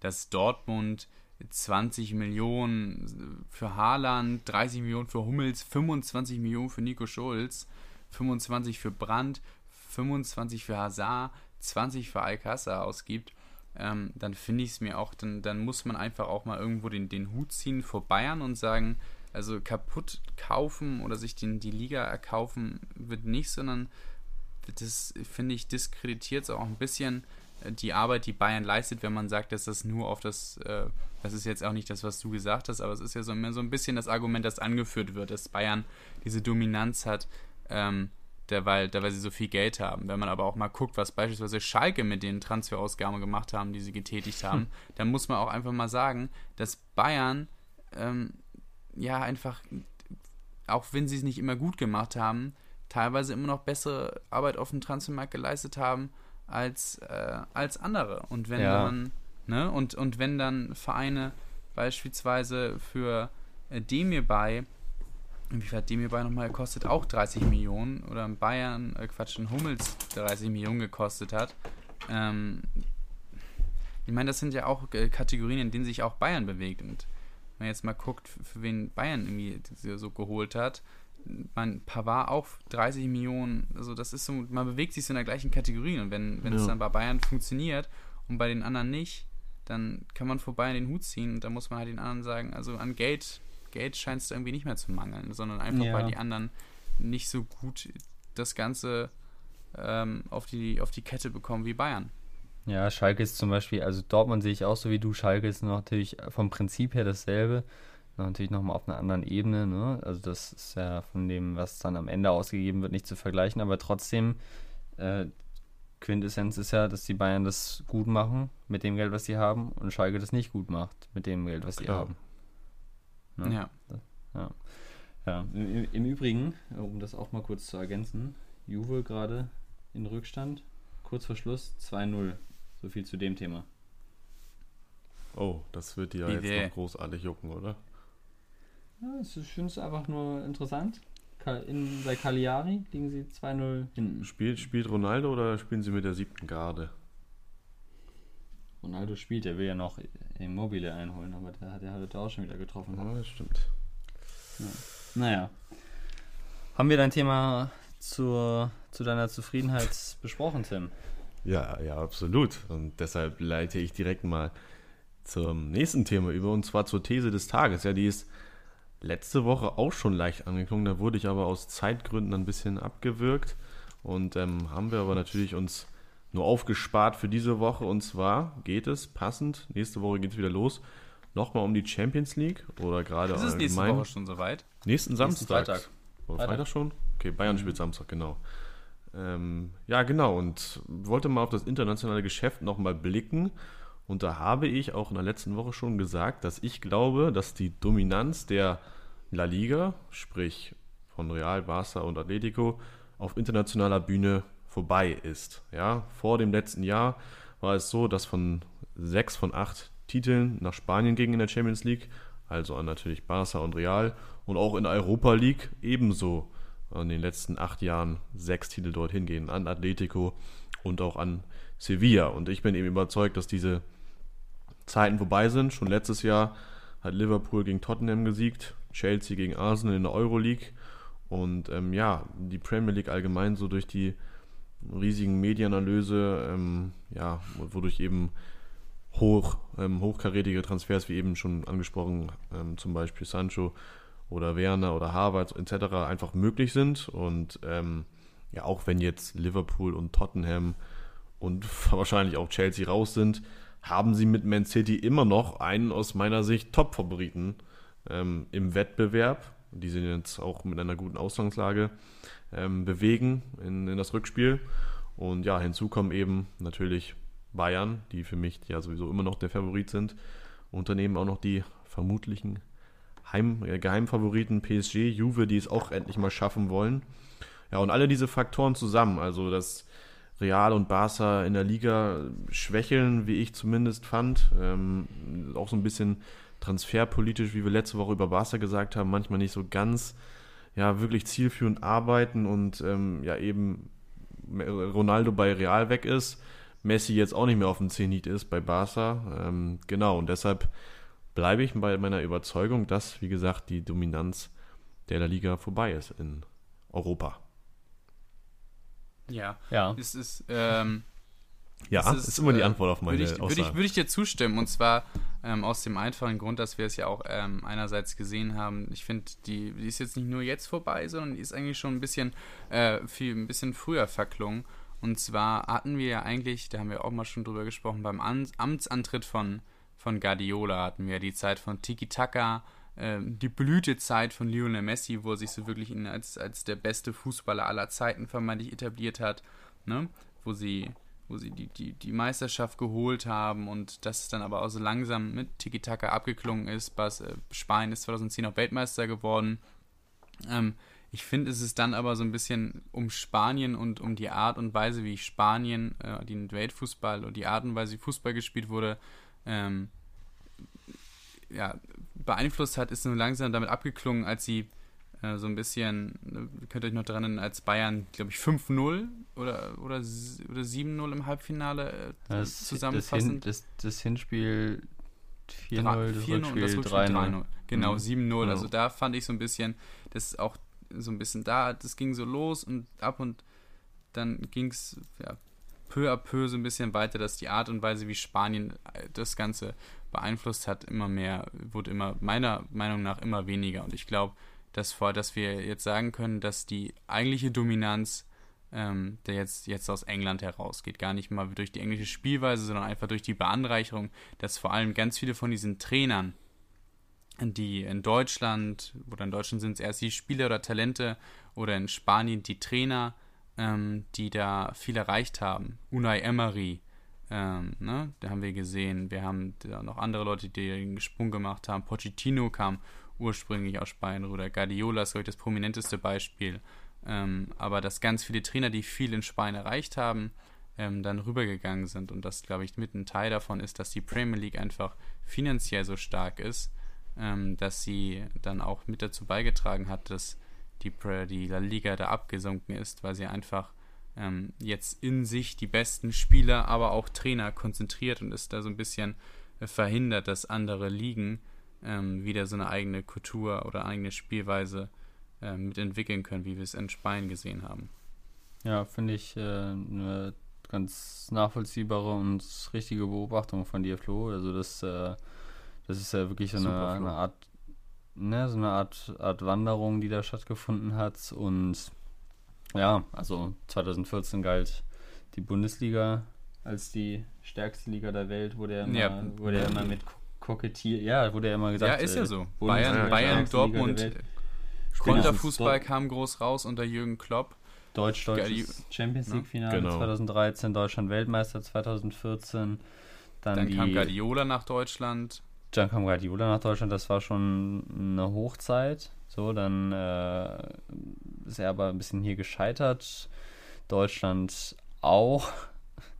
dass Dortmund 20 Millionen für Haaland, 30 Millionen für Hummels, 25 Millionen für Nico Schulz, 25 für Brandt, 25 für Hazard, 20 für Alcázar ausgibt, ähm, dann finde ich es mir auch, dann, dann muss man einfach auch mal irgendwo den, den Hut ziehen vor Bayern und sagen, also kaputt kaufen oder sich den, die Liga erkaufen wird nicht, sondern das, finde ich, diskreditiert auch ein bisschen die Arbeit, die Bayern leistet, wenn man sagt, dass das nur auf das, äh, das ist jetzt auch nicht das, was du gesagt hast, aber es ist ja so, immer so ein bisschen das Argument, das angeführt wird, dass Bayern diese Dominanz hat, ähm, derweil, derweil sie so viel Geld haben. Wenn man aber auch mal guckt, was beispielsweise Schalke mit den Transferausgaben gemacht haben, die sie getätigt haben, hm. dann muss man auch einfach mal sagen, dass Bayern ähm, ja einfach, auch wenn sie es nicht immer gut gemacht haben, teilweise immer noch bessere Arbeit auf dem Transfermarkt geleistet haben als, äh, als andere. Und wenn ja. man, ne, und, und wenn dann Vereine beispielsweise für äh, Demir bei wie viel hat Demir bei nochmal gekostet? Auch 30 Millionen. Oder in Bayern, äh Quatsch, in Hummels 30 Millionen gekostet hat. Ähm, ich meine, das sind ja auch äh, Kategorien, in denen sich auch Bayern bewegt. Und wenn man jetzt mal guckt, für wen Bayern irgendwie so geholt hat, man Pavard auch 30 Millionen, also das ist so, man bewegt sich so in der gleichen Kategorie und wenn, wenn ja. es dann bei Bayern funktioniert und bei den anderen nicht, dann kann man vor Bayern den Hut ziehen und da muss man halt den anderen sagen, also an Geld, Geld scheint es irgendwie nicht mehr zu mangeln, sondern einfach, ja. weil die anderen nicht so gut das Ganze ähm, auf, die, auf die Kette bekommen wie Bayern. Ja, Schalke ist zum Beispiel, also Dortmund sehe ich auch so wie du, Schalke ist natürlich vom Prinzip her dasselbe natürlich nochmal auf einer anderen Ebene. Ne? Also das ist ja von dem, was dann am Ende ausgegeben wird, nicht zu vergleichen. Aber trotzdem, äh, Quintessenz ist ja, dass die Bayern das gut machen mit dem Geld, was sie haben und Schalke das nicht gut macht mit dem Geld, was sie haben. Ne? Ja. ja. Ja, Im, im, Übrigen, um das auch mal kurz zu ergänzen, Juve gerade in Rückstand, kurz vor Schluss 2-0. So viel zu dem Thema. Oh, das wird ja jetzt noch großartig jucken, oder? Ja, ich finde es einfach nur interessant. In, bei Cagliari liegen sie 2-0 hinten. Spielt, spielt Ronaldo oder spielen sie mit der siebten Garde? Ronaldo spielt, der will ja noch Immobile einholen, aber der hat ja heute auch schon wieder getroffen. Ja, das stimmt. Ja. Naja. Haben wir dein Thema zur, zu deiner Zufriedenheit <laughs> besprochen, Tim? Ja, ja, absolut. Und deshalb leite ich direkt mal zum nächsten Thema über, und zwar zur These des Tages. Ja, die ist letzte Woche auch schon leicht angeklungen. Da wurde ich aber aus Zeitgründen ein bisschen abgewürgt. Und ähm, haben wir aber natürlich uns nur aufgespart für diese Woche. Und zwar geht es passend, nächste Woche geht es wieder los, nochmal um die Champions League oder gerade Ist es nächste Woche schon soweit? Nächsten Samstag. Nächsten Freitag. Oder Freitag. Freitag schon? Okay, Bayern mhm. spielt Samstag, genau. Ähm, ja, genau. Und wollte mal auf das internationale Geschäft nochmal blicken. Und da habe ich auch in der letzten Woche schon gesagt, dass ich glaube, dass die Dominanz der La Liga, sprich von Real, Barça und Atletico, auf internationaler Bühne vorbei ist. Ja, vor dem letzten Jahr war es so, dass von sechs von acht Titeln nach Spanien gingen in der Champions League, also an natürlich Barça und Real und auch in der Europa League ebenso in den letzten acht Jahren sechs Titel dorthin gehen, an Atletico und auch an Sevilla. Und ich bin eben überzeugt, dass diese Zeiten vorbei sind. Schon letztes Jahr hat Liverpool gegen Tottenham gesiegt, Chelsea gegen Arsenal in der Euroleague. Und ähm, ja, die Premier League allgemein so durch die riesigen Medienanalyse, ähm, ja, wodurch eben hoch, ähm, hochkarätige Transfers, wie eben schon angesprochen, ähm, zum Beispiel Sancho oder Werner oder Harvard etc. einfach möglich sind. Und ähm, ja, auch wenn jetzt Liverpool und Tottenham und <laughs> wahrscheinlich auch Chelsea raus sind, haben sie mit Man City immer noch einen aus meiner Sicht Top-Favoriten ähm, im Wettbewerb, die sie jetzt auch mit einer guten Ausgangslage ähm, bewegen in, in das Rückspiel. Und ja, hinzu kommen eben natürlich Bayern, die für mich ja sowieso immer noch der Favorit sind. Unternehmen auch noch die vermutlichen Heim, äh, Geheimfavoriten PSG, Juve, die es auch endlich mal schaffen wollen. Ja, und alle diese Faktoren zusammen, also das Real und Barca in der Liga schwächeln, wie ich zumindest fand. Ähm, auch so ein bisschen transferpolitisch, wie wir letzte Woche über Barca gesagt haben, manchmal nicht so ganz ja, wirklich zielführend arbeiten und ähm, ja eben Ronaldo bei Real weg ist, Messi jetzt auch nicht mehr auf dem Zenit ist bei Barca. Ähm, genau, und deshalb bleibe ich bei meiner Überzeugung, dass, wie gesagt, die Dominanz der La Liga vorbei ist in Europa. Ja. Ja. Es ist, ähm, ja, ist, ist, immer die äh, Antwort auf meine würde ich, würde ich, würde ich dir zustimmen und zwar ähm, aus dem einfachen Grund, dass wir es ja auch ähm, einerseits gesehen haben. Ich finde, die, die ist jetzt nicht nur jetzt vorbei, sondern die ist eigentlich schon ein bisschen, äh, viel, ein bisschen früher verklungen. Und zwar hatten wir ja eigentlich, da haben wir auch mal schon drüber gesprochen, beim Amtsantritt von, von Guardiola hatten wir die Zeit von Tiki-Taka, die Blütezeit von Lionel Messi, wo er sich so wirklich als, als der beste Fußballer aller Zeiten vermeintlich etabliert hat, ne? wo sie, wo sie die, die, die Meisterschaft geholt haben und das dann aber auch so langsam mit Tiki-Taka abgeklungen ist. Bas, äh, Spanien ist 2010 auch Weltmeister geworden. Ähm, ich finde, es ist dann aber so ein bisschen um Spanien und um die Art und Weise, wie Spanien, äh, den Weltfußball und die Art und Weise, wie Fußball gespielt wurde, ähm, ja, beeinflusst hat, ist nur langsam damit abgeklungen, als sie äh, so ein bisschen, ne, könnt ihr euch noch daran erinnern, als Bayern, glaube ich, 5-0 oder, oder, oder 7-0 im Halbfinale äh, das, zusammenfassend. Das, Hin, das, das Hinspiel 4-0, das Rückspiel 3-0. Genau, mhm. 7-0. Also da fand ich so ein bisschen, das auch so ein bisschen da, das ging so los und ab und dann ging es ja, peu à peu so ein bisschen weiter, dass die Art und Weise, wie Spanien äh, das Ganze beeinflusst hat, immer mehr, wurde immer, meiner Meinung nach, immer weniger. Und ich glaube, dass vor, dass wir jetzt sagen können, dass die eigentliche Dominanz ähm, der jetzt, jetzt aus England herausgeht, gar nicht mal durch die englische Spielweise, sondern einfach durch die Beanreicherung, dass vor allem ganz viele von diesen Trainern, die in Deutschland, oder in Deutschland sind es erst die Spieler oder Talente, oder in Spanien die Trainer, ähm, die da viel erreicht haben. Unai Emery, ähm, ne? da haben wir gesehen. Wir haben noch andere Leute, die den Sprung gemacht haben. Pochettino kam ursprünglich aus Spanien, oder Guardiola ist, glaube ich, das prominenteste Beispiel. Ähm, aber dass ganz viele Trainer, die viel in Spanien erreicht haben, ähm, dann rübergegangen sind. Und das, glaube ich, mit ein Teil davon ist, dass die Premier League einfach finanziell so stark ist, ähm, dass sie dann auch mit dazu beigetragen hat, dass die, die La Liga da abgesunken ist, weil sie einfach ähm, jetzt in sich die besten Spieler, aber auch Trainer konzentriert und ist da so ein bisschen äh, verhindert, dass andere Ligen ähm, wieder so eine eigene Kultur oder eigene Spielweise äh, mitentwickeln können, wie wir es in Spanien gesehen haben. Ja, finde ich äh, eine ganz nachvollziehbare und richtige Beobachtung von dir, Flo. Also das, äh, das ist ja wirklich so eine, eine, Art, ne, so eine Art, Art Wanderung, die da stattgefunden hat. Und ja, also 2014 galt die Bundesliga als die stärkste Liga der Welt, wurde ja immer, ja. wurde ja immer mit kokettiert. Ja, wurde ja immer gesagt. Ja, ist ja äh, so. Bayern, Bayern Dortmund. Konterfußball kam groß raus unter Jürgen Klopp. Deutsch-Deutsches Champions ne? League-Finale genau. 2013, Deutschland Weltmeister 2014. Dann, dann kam Guardiola nach Deutschland. Dann kam Guardiola nach Deutschland, das war schon eine Hochzeit. So, dann äh, ist er aber ein bisschen hier gescheitert. Deutschland auch.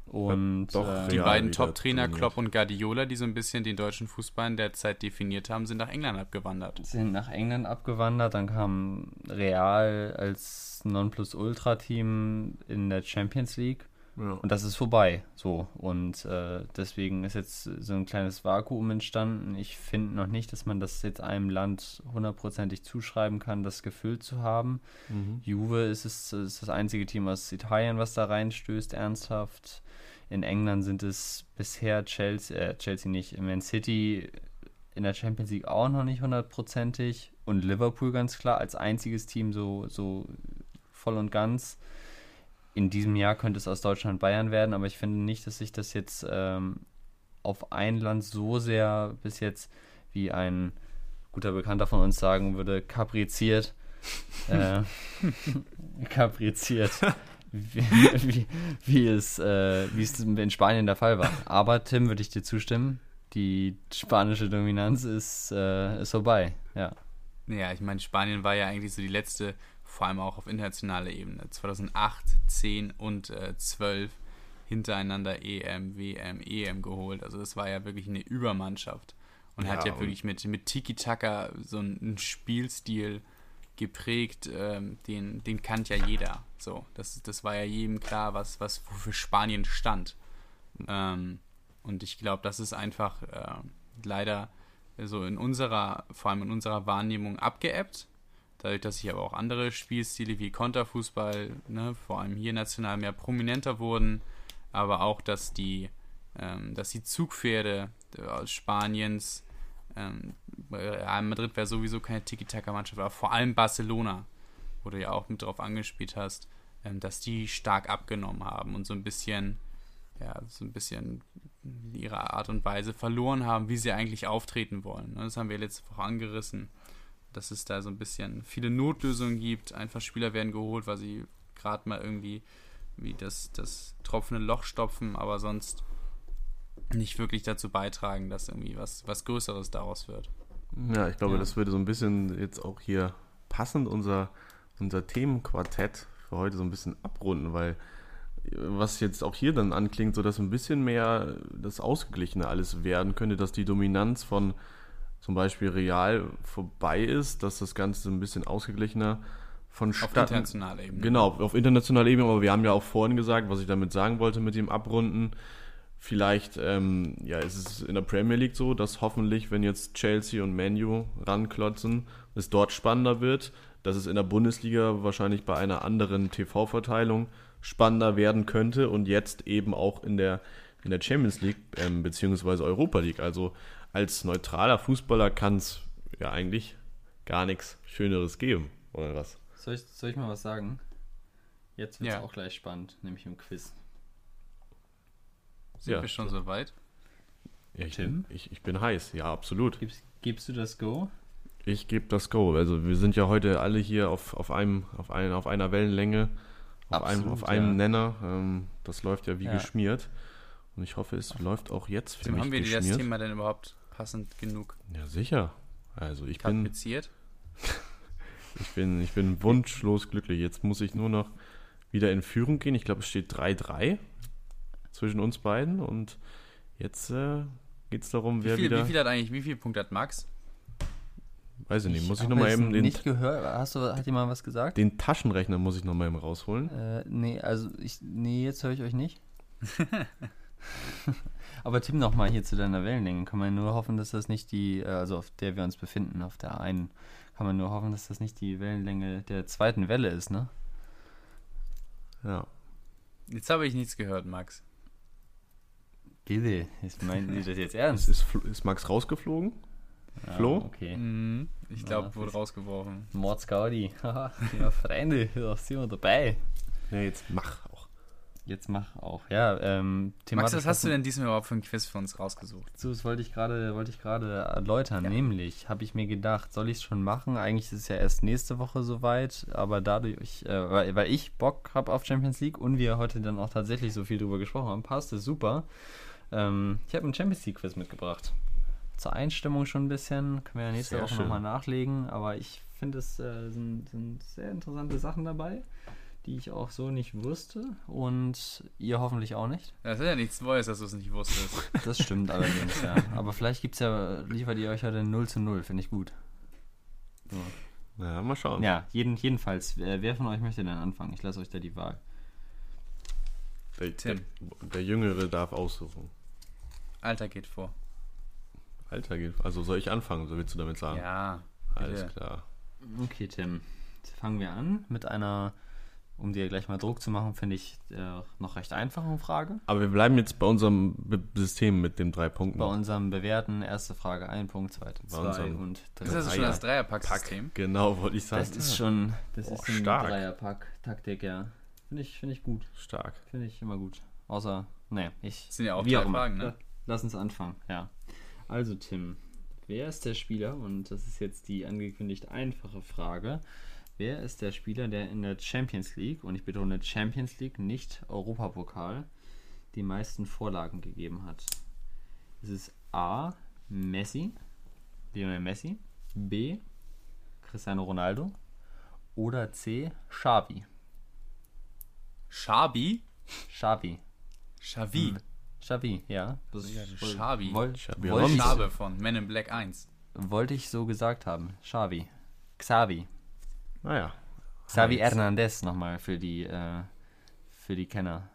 Und Doch, äh, die beiden Top-Trainer Klopp und Guardiola, die so ein bisschen den deutschen Fußball in der Zeit definiert haben, sind nach England abgewandert. Sind nach England abgewandert, dann kam Real als Nonplusultra-Team in der Champions League. Ja. Und das ist vorbei. So. Und äh, deswegen ist jetzt so ein kleines Vakuum entstanden. Ich finde noch nicht, dass man das jetzt einem Land hundertprozentig zuschreiben kann, das gefüllt zu haben. Mhm. Juve ist, es, ist das einzige Team aus Italien, was da reinstößt, ernsthaft. In England sind es bisher Chelsea, äh, Chelsea nicht, Man City in der Champions League auch noch nicht hundertprozentig und Liverpool ganz klar als einziges Team so, so voll und ganz. In diesem Jahr könnte es aus Deutschland Bayern werden, aber ich finde nicht, dass sich das jetzt ähm, auf ein Land so sehr bis jetzt wie ein guter Bekannter von uns sagen würde, kapriziert. <laughs> äh, <laughs> kapriziert wie, wie, wie, es, äh, wie es in Spanien der Fall war. Aber Tim, würde ich dir zustimmen, die spanische Dominanz ist, äh, ist vorbei, ja. Ja, ich meine, Spanien war ja eigentlich so die letzte, vor allem auch auf internationaler Ebene. 2008, 10 und äh, 12 hintereinander EM, WM, EM geholt. Also das war ja wirklich eine Übermannschaft. Und ja, hat ja wirklich mit, mit Tiki-Taka so einen Spielstil geprägt, ähm, den, den kannte ja jeder. So, das, das war ja jedem klar, was, was wofür Spanien stand. Ähm, und ich glaube, das ist einfach äh, leider so in unserer, vor allem in unserer Wahrnehmung abgeebbt. Dadurch, dass sich aber auch andere Spielstile wie Konterfußball, ne, vor allem hier national mehr prominenter wurden, aber auch, dass die, ähm, dass die Zugpferde aus Spaniens ähm, Madrid wäre sowieso keine Tiki-Taka-Mannschaft, aber vor allem Barcelona, wo du ja auch mit drauf angespielt hast, ähm, dass die stark abgenommen haben und so ein bisschen, ja, so ein bisschen ihre Art und Weise verloren haben, wie sie eigentlich auftreten wollen. Ne? Das haben wir letzte Woche angerissen, dass es da so ein bisschen viele Notlösungen gibt. Einfach Spieler werden geholt, weil sie gerade mal irgendwie wie das, das tropfende Loch stopfen, aber sonst nicht wirklich dazu beitragen, dass irgendwie was, was Größeres daraus wird. Ja, ich glaube, ja. das würde so ein bisschen jetzt auch hier passend unser, unser Themenquartett für heute so ein bisschen abrunden, weil was jetzt auch hier dann anklingt, so dass ein bisschen mehr das Ausgeglichene alles werden könnte, dass die Dominanz von zum Beispiel Real vorbei ist, dass das Ganze ein bisschen ausgeglichener von Stadt. Auf internationaler Ebene. Genau, auf internationaler Ebene, aber wir haben ja auch vorhin gesagt, was ich damit sagen wollte mit dem Abrunden. Vielleicht ähm, ja, ist es in der Premier League so, dass hoffentlich, wenn jetzt Chelsea und Manu ranklotzen, es dort spannender wird, dass es in der Bundesliga wahrscheinlich bei einer anderen TV-Verteilung spannender werden könnte und jetzt eben auch in der, in der Champions League ähm, beziehungsweise Europa League. Also als neutraler Fußballer kann es ja eigentlich gar nichts Schöneres geben, oder was? Soll ich, soll ich mal was sagen? Jetzt wird es ja. auch gleich spannend, nämlich im Quiz. Sind ja. wir schon so weit? Ja, ich, Tim? Ich, ich bin heiß, ja, absolut. Gibst, gibst du das Go? Ich gebe das Go. Also wir sind ja heute alle hier auf, auf, einem, auf, ein, auf einer Wellenlänge auf Absolut, einem, auf einem ja. Nenner. Ähm, das läuft ja wie ja. geschmiert. Und ich hoffe, es läuft auch jetzt für Dem mich haben wir geschmiert. das Thema denn überhaupt passend genug? Ja, sicher. Also ich bin... <laughs> ich bin, ich bin wunschlos glücklich. Jetzt muss ich nur noch wieder in Führung gehen. Ich glaube, es steht 3-3 zwischen uns beiden. Und jetzt äh, geht es darum, wie wer viel, wieder... Wie viel hat eigentlich, wie viel Punkte hat Max? Weiß ich nicht, muss ich, ich nochmal eben den. Nicht gehört, hast du, hat jemand was gesagt? Den Taschenrechner muss ich nochmal eben rausholen. Äh, nee, also ich, nee, jetzt höre ich euch nicht. <laughs> Aber Tim, nochmal hier zu deiner Wellenlänge. Kann man nur hoffen, dass das nicht die, äh, also auf der wir uns befinden, auf der einen, kann man nur hoffen, dass das nicht die Wellenlänge der zweiten Welle ist, ne? Ja. Jetzt habe ich nichts gehört, Max. Bitte, ich meine das jetzt ernst. <laughs> Ist, ist Max rausgeflogen? Flo? okay. Mhm, ich glaube, ja, wurde rausgeworfen. Mords Gaudi. <laughs> ja, Freunde, da sind wir dabei. Ja, jetzt mach. Jetzt mach auch. Ja, ähm, Max, was hast du denn diesmal überhaupt für ein Quiz für uns rausgesucht? So, das wollte ich gerade, wollte ich gerade erläutern. Ja. Nämlich habe ich mir gedacht, soll ich es schon machen? Eigentlich ist es ja erst nächste Woche soweit, aber dadurch, äh, weil, weil ich Bock habe auf Champions League und wir heute dann auch tatsächlich so viel drüber gesprochen haben, passt es super. Ähm, ich habe ein Champions League Quiz mitgebracht zur Einstimmung schon ein bisschen. Können wir ja nächste sehr Woche nochmal nachlegen. Aber ich finde, es äh, sind, sind, sehr interessante Sachen dabei, die ich auch so nicht wusste. Und ihr hoffentlich auch nicht. Das ist ja nichts Neues, dass du es nicht wusstest. <laughs> Das stimmt allerdings, ja. Aber vielleicht gibt's ja, liefert ihr euch ja den 0 zu 0, finde ich gut. So. Ja, mal schauen. Ja, jeden, jedenfalls. Wer, von euch möchte denn anfangen? Ich lasse euch da die Wahl. Der, der, der Jüngere darf aussuchen. Alter geht vor. Alter geht. Also soll ich anfangen, so willst du damit sagen? Ja. Alles bitte. klar. Okay, Tim. Jetzt fangen wir an mit einer, um dir gleich mal Druck zu machen, finde ich äh, noch recht einfache Frage. Aber wir bleiben jetzt bei unserem Be System mit den drei Punkten. Bei unserem bewährten erste Frage ein Punkt, zweite zwei und dritte. Ist das schon das Dreierpack-System? Genau, wollte ich sagen. Das ist schon, das oh, ist ein Dreierpack-Taktik, ja. Finde ich, find ich gut. Stark. Finde ich immer gut. Außer, nee, ich. Das sind ja auch drei Fragen, ne? Lass uns anfangen, ja. Also Tim, wer ist der Spieler, und das ist jetzt die angekündigt einfache Frage, wer ist der Spieler, der in der Champions League, und ich betone Champions League, nicht Europapokal, die meisten Vorlagen gegeben hat? Ist es A. Messi, Lionel Messi, B. Cristiano Ronaldo oder C. Xavi? Xavi? Xavi. Xavi. Hm. Xavi, ja. Das ja, Xavi. Woll, Xavi. Xavi von Men in Black 1. Wollte ich so gesagt haben. Xavi. Xavi. Naja. Xavi Hernandez nochmal für die, äh, für die Kenner.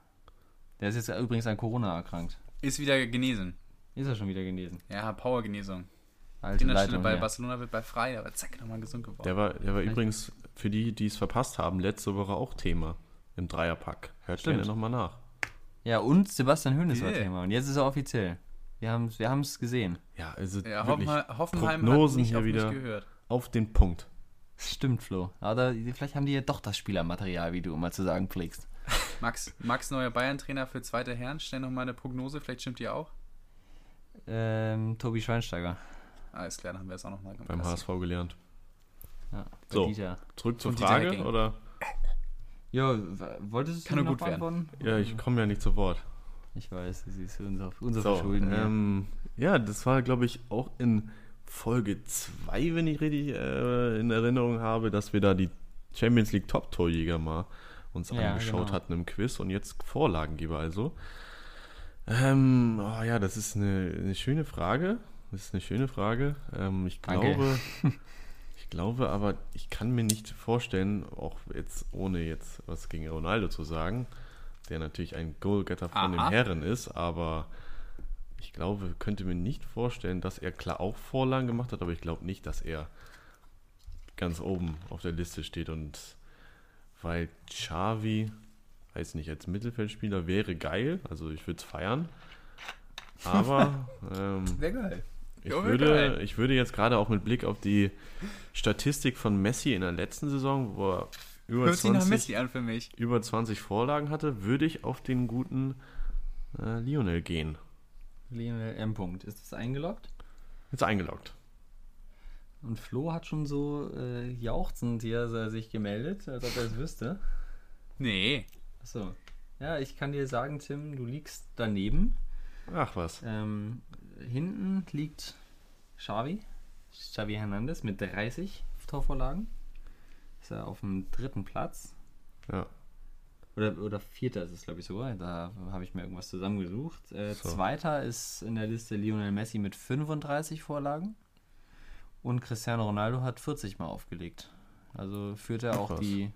Der ist jetzt übrigens an Corona erkrankt. Ist wieder genesen. Ist er schon wieder genesen? Ja, Powergenesung. Alte Leitung, bei ja. Barcelona wird bei frei, aber zack, nochmal gesund geworden. Der war, der war übrigens, für die, die es verpasst haben, letzte Woche auch Thema im Dreierpack. Hört gerne nochmal nach. Ja, und Sebastian Höhnes yeah. war Thema. Und jetzt ist er offiziell. Wir haben es wir gesehen. Ja, also ja, Hoffenheim, Hoffenheim Prognosen hier wieder gehört. auf den Punkt. Stimmt, Flo. Aber vielleicht haben die ja doch das Spielermaterial, wie du immer zu sagen pflegst. Max, Max neuer Bayern-Trainer für zweite Herren. Stell noch mal eine Prognose, vielleicht stimmt die auch. Ähm, Tobi Schweinsteiger. Alles klar, dann haben wir es auch nochmal gemacht. Beim HSV gelernt. Ja, so, Dieter. zurück zur Frage, oder? Ja, wolltest du Kann nur gut werden. Ja, ich komme ja nicht zu Wort. Ich weiß, das ist unser, unser so, Verschulden. Ähm, ja. ja, das war, glaube ich, auch in Folge 2, wenn ich richtig äh, in Erinnerung habe, dass wir da die Champions League Top-Torjäger mal uns ja, angeschaut genau. hatten im Quiz und jetzt Vorlagengeber also. Ähm, oh ja, das ist eine, eine, schöne Frage. Das ist eine schöne Frage. Ähm, ich glaube, <laughs> ich glaube aber, ich kann mir nicht vorstellen, auch jetzt ohne jetzt was gegen Ronaldo zu sagen, der natürlich ein Goalgetter von Aha. den Herren ist, aber ich glaube, könnte mir nicht vorstellen, dass er klar auch Vorlagen gemacht hat, aber ich glaube nicht, dass er ganz oben auf der Liste steht und weil Xavi, weiß nicht, als Mittelfeldspieler wäre geil, also ich würde es feiern, aber <laughs> ähm, wäre geil. Ich, ja, würde, geil. ich würde jetzt gerade auch mit Blick auf die Statistik von Messi in der letzten Saison, wo er über, 20, über 20 Vorlagen hatte, würde ich auf den guten äh, Lionel gehen. Lionel M. Ist das eingeloggt? Ist eingeloggt. Und Flo hat schon so äh, jauchzend hier sich gemeldet, als ob er es wüsste. Nee. Achso. Ja, ich kann dir sagen, Tim, du liegst daneben. Ach was. Ähm, hinten liegt Xavi, Xavi Hernandez mit 30 Torvorlagen. Ist er auf dem dritten Platz. Ja. Oder, oder vierter ist es, glaube ich, sogar. Da habe ich mir irgendwas zusammengesucht. Äh, so. Zweiter ist in der Liste Lionel Messi mit 35 Vorlagen. Und Cristiano Ronaldo hat 40 Mal aufgelegt. Also führt er auch die,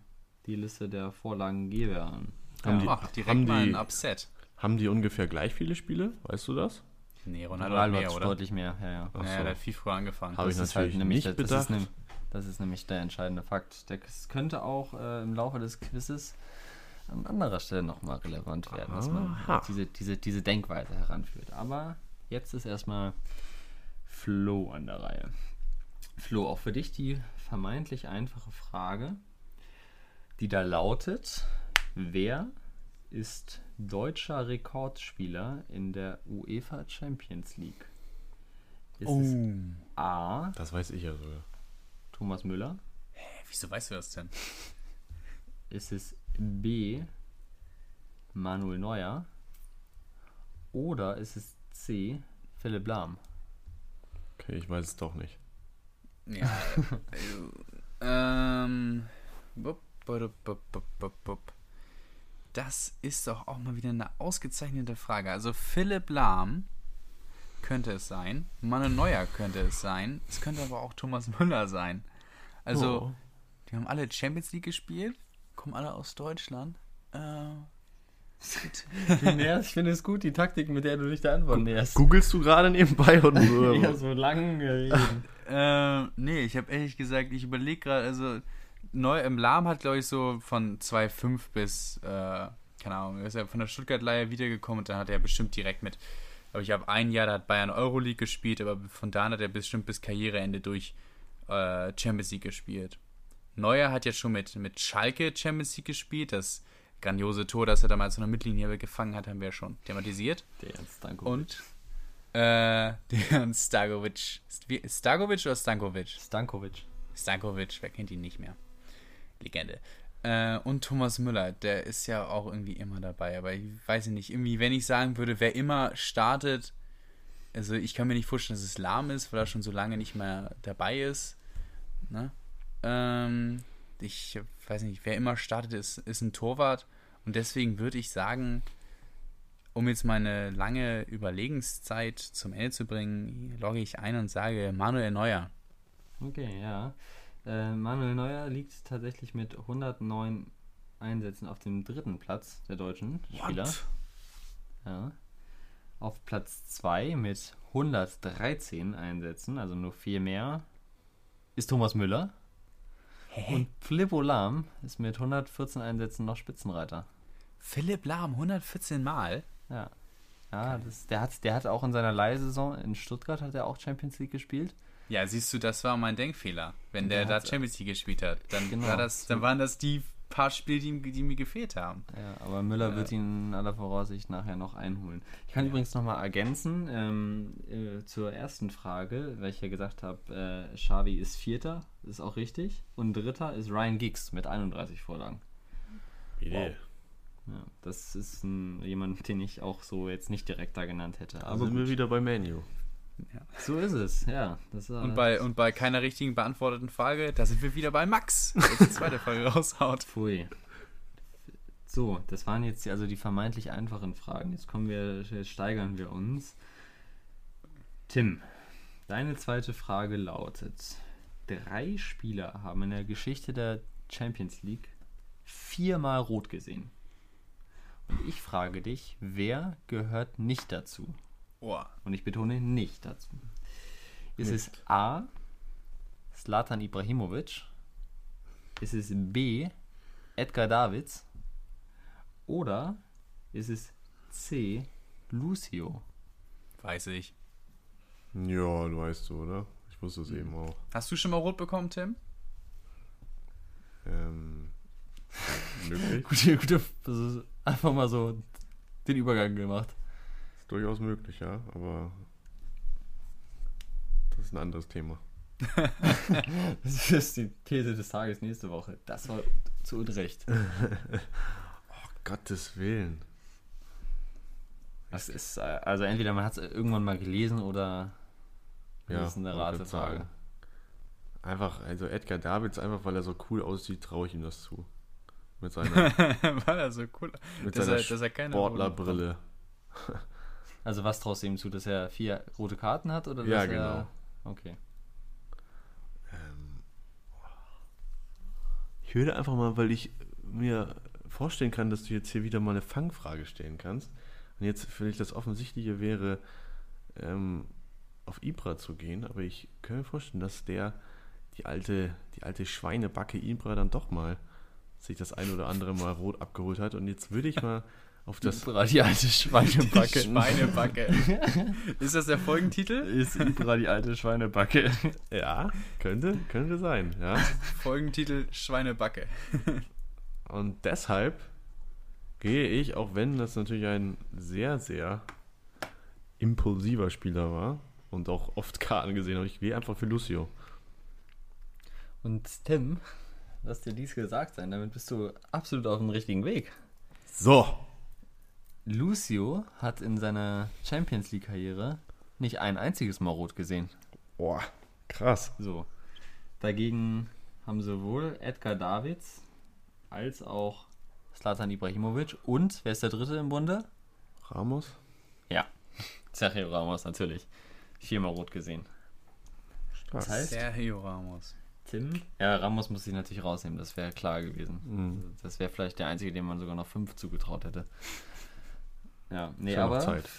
die Liste der Vorlagengeber an. Haben ja, die, ach, direkt haben mal ein Upset. Haben die ungefähr gleich viele Spiele? Weißt du das? Nee, Ronaldo, Ronaldo hat, mehr, oder? deutlich mehr. Ja, ja. Ach ja, der hat viel früher angefangen. Habe ich halt natürlich halt nämlich, nicht bedacht. Das ist, das ist, nämlich der entscheidende Fakt. Das könnte auch äh, im Laufe des Quizzes an anderer Stelle nochmal relevant werden, dass man diese, diese, diese Denkweise heranführt. Aber jetzt ist erstmal Flo an der Reihe. Flo, auch für dich die vermeintlich einfache Frage, die da lautet, wer ist deutscher Rekordspieler in der UEFA Champions League? Ist oh. es A. Das weiß ich ja sogar. Thomas Müller? Hä, wieso weißt du das denn? Ist es B. Manuel Neuer? Oder ist es C. Philipp Lahm? Okay, ich weiß es doch nicht. Ja. <laughs> ähm. Das ist doch auch mal wieder eine ausgezeichnete Frage. Also Philipp Lahm könnte es sein, Manuel Neuer könnte es sein, es könnte aber auch Thomas Müller sein. Also, oh. die haben alle Champions League gespielt, kommen alle aus Deutschland. Äh, ich finde es gut, die Taktik, mit der du dich der Antwort näherst. Googlest du gerade nebenbei oder <laughs> so? ich habe so lang geredet. äh, nee, ich habe ehrlich gesagt, ich überlege gerade, also neu im Lahm hat, glaube ich, so von 2,5 bis, äh, keine Ahnung, er ist ja von der Stuttgart-Leihe wiedergekommen und dann hat er bestimmt direkt mit, glaube ich, habe ein Jahr, da hat Bayern Euroleague gespielt, aber von da an hat er bestimmt bis Karriereende durch äh, Champions League gespielt. Neuer hat jetzt schon mit, mit Schalke Champions League gespielt, das grandiose Tor, das er damals von der Mittellinie gefangen hat, haben wir schon thematisiert. Der Stankovic. Und äh, <laughs> der Stagovic. Stagovic oder Stankovic? Stankovic. Stankovic, wer kennt ihn nicht mehr? Legende. Äh, und Thomas Müller, der ist ja auch irgendwie immer dabei. Aber ich weiß nicht, irgendwie, wenn ich sagen würde, wer immer startet, also ich kann mir nicht vorstellen, dass es lahm ist, weil er schon so lange nicht mehr dabei ist. Ne? Ähm, ich weiß nicht, wer immer startet, ist, ist ein Torwart. Und deswegen würde ich sagen, um jetzt meine lange Überlegenszeit zum Ende zu bringen, logge ich ein und sage Manuel Neuer. Okay, ja. Äh, Manuel Neuer liegt tatsächlich mit 109 Einsätzen auf dem dritten Platz der deutschen Spieler. What? Ja. Auf Platz 2 mit 113 Einsätzen, also nur vier mehr, ist Thomas Müller. Hä? Und Philipp Lahm ist mit 114 Einsätzen noch Spitzenreiter. Philipp Lahm 114 Mal? Ja. Ja, das, der, hat, der hat auch in seiner Leihsaison in Stuttgart hat er auch Champions League gespielt. Ja, siehst du, das war mein Denkfehler. Wenn der, der da Champions League gespielt hat, dann, genau. war das, dann waren das die paar Spiele, die, die mir gefehlt haben. Ja, aber Müller äh, wird ihn aller Voraussicht nachher noch einholen. Ich kann ja. übrigens nochmal ergänzen ähm, äh, zur ersten Frage, weil ich ja gesagt habe, äh, Xavi ist Vierter, ist auch richtig. Und Dritter ist Ryan Giggs mit 31 Vorlagen. Idee. Wow. Ja, das ist ein, jemand, den ich auch so jetzt nicht direkt da genannt hätte. Aber sind gut. wir wieder bei Menu. Ja. So ist es, ja. Das, äh, und, bei, und bei keiner richtigen beantworteten Frage, da sind wir wieder bei Max, der die zweite Frage <laughs> raushaut. Pfui. So, das waren jetzt also die vermeintlich einfachen Fragen. Jetzt kommen wir, jetzt steigern wir uns. Tim, deine zweite Frage lautet: Drei Spieler haben in der Geschichte der Champions League viermal rot gesehen. Und ich frage dich, wer gehört nicht dazu? Oh. Und ich betone nicht dazu. Ist nicht. es A. Slatan Ibrahimovic? Ist es B. Edgar Davids? Oder ist es C. Lucio? Weiß ich. Ja, du weißt du, oder? Ich wusste es hm. eben auch. Hast du schon mal rot bekommen, Tim? Ähm. <laughs> möglich. gute, gute, einfach mal so den Übergang gemacht durchaus möglich, ja, aber das ist ein anderes Thema. <laughs> das ist die These des Tages nächste Woche. Das war zu Unrecht. <laughs> oh, Gottes Willen. Das ist, äh, also entweder man hat es irgendwann mal gelesen oder ja, das ist eine Ratefrage. Einfach, also Edgar Davids, einfach weil er so cool aussieht, traue ich ihm das zu. Mit seiner, <laughs> weil er so cool mit seiner er, Sportlerbrille. Also was traust du ihm zu, dass er vier rote Karten hat? Oder ja, genau. Er... Okay. Ähm, ich würde einfach mal, weil ich mir vorstellen kann, dass du jetzt hier wieder mal eine Fangfrage stellen kannst. Und jetzt vielleicht das Offensichtliche wäre, ähm, auf Ibra zu gehen, aber ich kann mir vorstellen, dass der die alte, die alte Schweinebacke Ibra dann doch mal sich das ein oder andere Mal rot abgeholt hat. Und jetzt würde ich mal <laughs> auf das die alte Schweinebacke. <laughs> Die Schweinebacke. <laughs> ist das der Folgentitel? Ist Ibra die alte Schweinebacke. <laughs> Ja, könnte, könnte sein, ja. Folgentitel Schweinebacke. Und deshalb gehe ich, auch wenn das natürlich ein sehr, sehr impulsiver Spieler war und auch oft Karten gesehen habe, ich gehe einfach für Lucio. Und Tim, lass dir dies gesagt sein, damit bist du absolut auf dem richtigen Weg. So. Lucio hat in seiner Champions League-Karriere nicht ein einziges Mal rot gesehen. Boah, krass. So. Dagegen haben sowohl Edgar Davids als auch Slatan Ibrahimovic und wer ist der dritte im Bunde? Ramos? Ja, Sergio Ramos natürlich. Viermal rot gesehen. Das heißt, Sergio Ramos. Tim? Ja, Ramos muss sich natürlich rausnehmen, das wäre klar gewesen. Mhm. Das wäre vielleicht der einzige, dem man sogar noch fünf zugetraut hätte. Ja, nee, aber Zeit.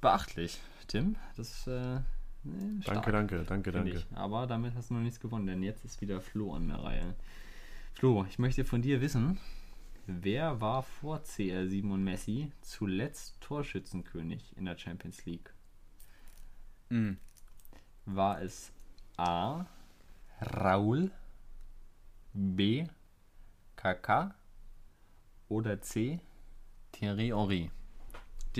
beachtlich, Tim. Das äh, nee, Danke, danke, danke, danke. Ich. Aber damit hast du noch nichts gewonnen, denn jetzt ist wieder Flo an der Reihe. Flo, ich möchte von dir wissen, wer war vor CR7 und Messi zuletzt Torschützenkönig in der Champions League? Mhm. War es A. Raul, B. KK oder C. Thierry Henry?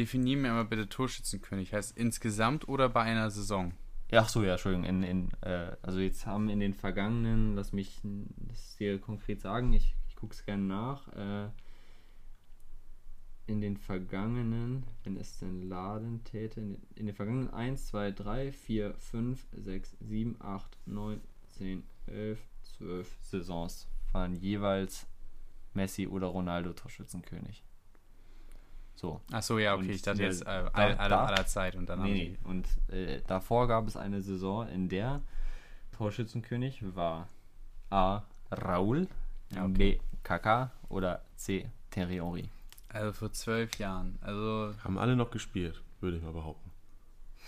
Definier mir mal bitte Torschützenkönig. Heißt insgesamt oder bei einer Saison? Ach so, ja, Entschuldigung. In, in, äh, also jetzt haben in den vergangenen, lass mich das dir konkret sagen, ich, ich gucke es gerne nach. Äh, in den vergangenen, wenn es denn laden täte, in, in den vergangenen 1, 2, 3, 4, 5, 6, 7, 8, 9, 10, 11, 12 Saisons waren jeweils Messi oder Ronaldo Torschützenkönig. So. Ach so, ja, okay. Und ich dachte jetzt äh, da, aller, da, aller Zeit und dann. Nee, nee. Und äh, davor gab es eine Saison, in der Torschützenkönig war A. Raul, ja, okay. B. Kaka oder C. Thierry Henry. Also vor zwölf Jahren. Also Haben alle noch gespielt, würde ich mal behaupten.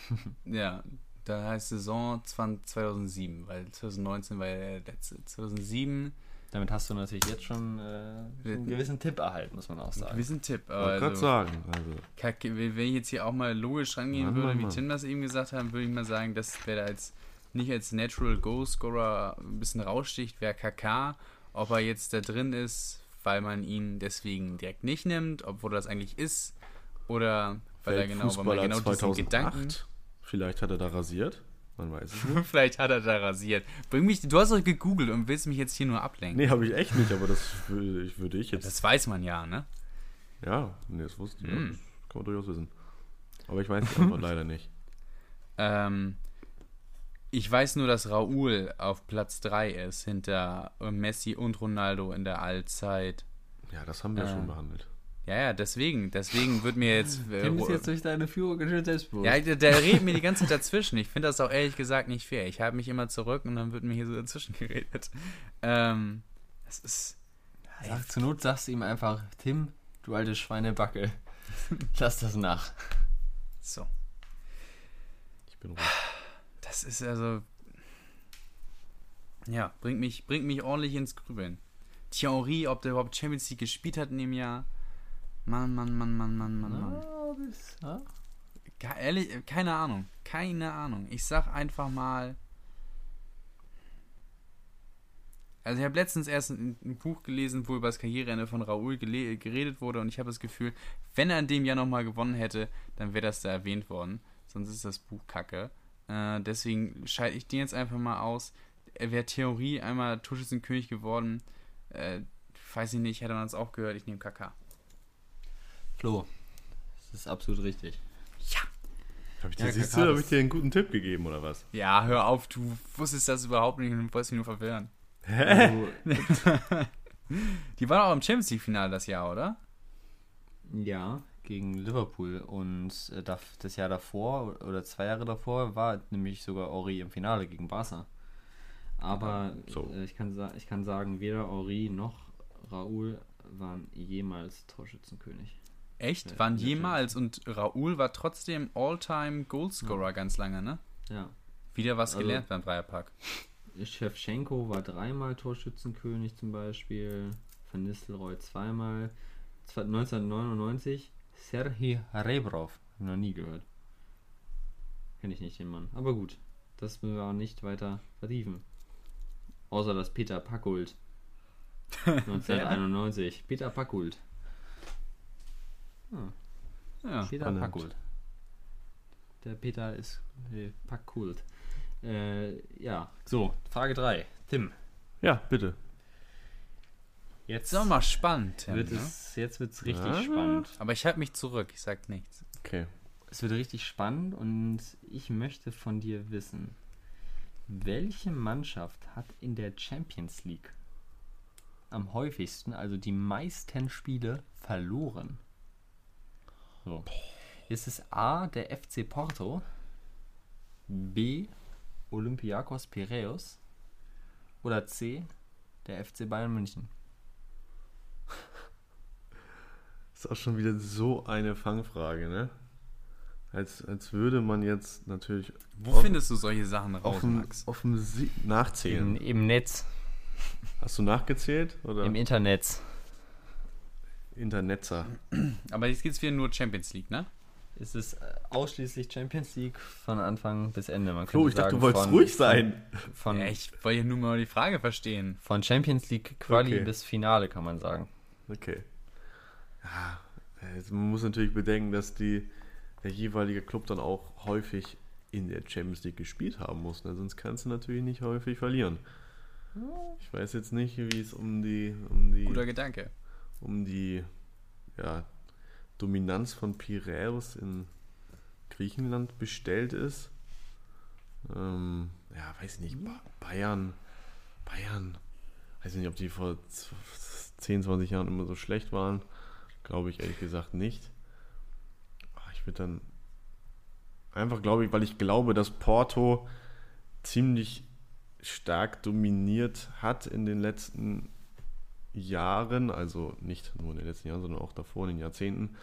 <laughs> ja, da heißt Saison 2007, weil 2019 war ja der letzte. 2007 damit hast du natürlich jetzt schon äh, einen gewissen Tipp erhalten, muss man auch sagen. Einen gewissen Tipp. Aber ich also, sagen. Also. Wenn ich jetzt hier auch mal logisch rangehen Mann, würde, Mann, wie Tim das eben gesagt hat, würde ich mal sagen, das wäre als nicht als Natural Goal Scorer ein bisschen raussticht, wäre KK. Ob er jetzt da drin ist, weil man ihn deswegen direkt nicht nimmt, obwohl er das eigentlich ist, oder weil er genau, weil man genau 2008. diesen Gedanken. Vielleicht hat er da rasiert. Man weiß es <laughs> nicht. Vielleicht hat er da rasiert. Bring mich, du hast doch gegoogelt und willst mich jetzt hier nur ablenken. Nee, habe ich echt nicht, aber das würde ich, würde ich jetzt. Das weiß man ja, ne? Ja, nee, das wusste ich. Mm. Ja, das kann man durchaus wissen. Aber ich weiß die Antwort <laughs> leider nicht. Ähm, ich weiß nur, dass Raúl auf Platz 3 ist, hinter Messi und Ronaldo in der Allzeit. Ja, das haben wir äh, schon behandelt. Ja, ja, deswegen, deswegen wird mir jetzt. <laughs> Äh, du bist jetzt durch deine Führung ganz selbstbewusst. Ja, der, der redet mir die <laughs> ganze Zeit dazwischen. Ich finde das auch ehrlich gesagt nicht fair. Ich habe mich immer zurück und dann wird mir hier so dazwischen <laughs> geredet. Ähm, das ist. Sag, zur Not sagst du ihm einfach, Tim, du alte Schweinebacke. Lass das nach. So. Ich bin ruhig. Das ist also. Ja, bringt mich, bringt mich ordentlich ins Grübeln. Thierry, ob der überhaupt Champions League gespielt hat in dem Jahr. Mann, Mann, Mann, Mann, Mann, Mann, Mann. Oh, das, ja? Ehrlich, keine Ahnung. Keine Ahnung. Ich sag einfach mal. Also ich habe letztens erst ein, ein, Buch gelesen, wo über das Karriereende von Raoul geredet wurde und ich habe das Gefühl, wenn er in dem Jahr nochmal gewonnen hätte, dann wäre das da erwähnt worden. Sonst ist das Buch kacke. Äh, deswegen schalte ich den jetzt einfach mal aus. Er wäre Theorie einmal Torschützenkönig geworden. Äh, weiß ich nicht, hätte man das auch gehört. Ich nehme KK. Flo, das ist absolut richtig. Ja. Habe ich, dir, ja, siehst du, hab ich dir einen guten Tipp gegeben, oder was? Ja, hör auf, du wusstest das überhaupt nicht und wolltest mich nur verwirren. Hä? <laughs> Die waren auch im Champions League-Finale das Jahr, oder? Ja, gegen Liverpool. Und äh, das Jahr davor oder zwei Jahre davor war nämlich sogar Ori im Finale gegen Barca. Aber so. Äh, ich, kann, ich kann sagen, weder Ori noch Raoul waren jemals Torschützenkönig. Echt? Waren jemals und Raoul war trotzdem All-Time Goalscorer ja. ganz lange, ne? Ja. Wieder was also, gelernt beim Dreierpack. Shevchenko war dreimal Torschützenkönig zum Beispiel. Van Nistelrooy zweimal. 1999 Serhii Rebrov. Noch nie gehört. Kenne ich nicht den Mann. Aber gut, das müssen wir auch nicht weiter vertiefen. Außer dass Peter Packult <laughs> 1991. Peter Packult. Ah. Ja, Peter spannend. Packult. Der Peter ist äh, Packult. Äh, ja, so, Frage 3. Tim. Ja, bitte. Jetzt ist mal spannend. Tim, wird ne? es, jetzt wird es richtig ja. spannend. Aber ich halte mich zurück, ich sag nichts. Okay. Es wird richtig spannend und ich möchte von dir wissen, welche Mannschaft hat in der Champions League am häufigsten, also die meisten Spiele verloren? So. Ist es A, der FC Porto, B, Olympiakos Piraeus oder C, der FC Bayern München? Das <laughs> ist auch schon wieder so eine Fangfrage, ne? Als, als würde man jetzt natürlich. Wo auf, findest du solche Sachen raus, auf Max? Auf dem Sie Nachzählen. Im, Im, Netz. Hast du nachgezählt? Oder? Im Internet. Internetzer. Aber jetzt geht es wieder nur Champions League, ne? Es ist äh, ausschließlich Champions League von Anfang bis Ende. Man Flo, ich dachte, du wolltest von, ruhig sein. Von, ja, ich wollte ja nur mal die Frage verstehen. Von Champions League Quali okay. bis Finale, kann man sagen. Okay. Ja, man muss natürlich bedenken, dass die der jeweilige Club dann auch häufig in der Champions League gespielt haben muss. Ne? Sonst kannst du natürlich nicht häufig verlieren. Ich weiß jetzt nicht, wie es um die, um die. Guter Gedanke. Um die ja, Dominanz von Piraeus in Griechenland bestellt ist. Ähm, ja, weiß ich nicht. Bayern. Bayern. Weiß nicht, ob die vor 10, 20 Jahren immer so schlecht waren. Glaube ich ehrlich gesagt nicht ich würde dann einfach, glaube ich, weil ich glaube, dass Porto ziemlich stark dominiert hat in den letzten Jahren, also nicht nur in den letzten Jahren, sondern auch davor in den Jahrzehnten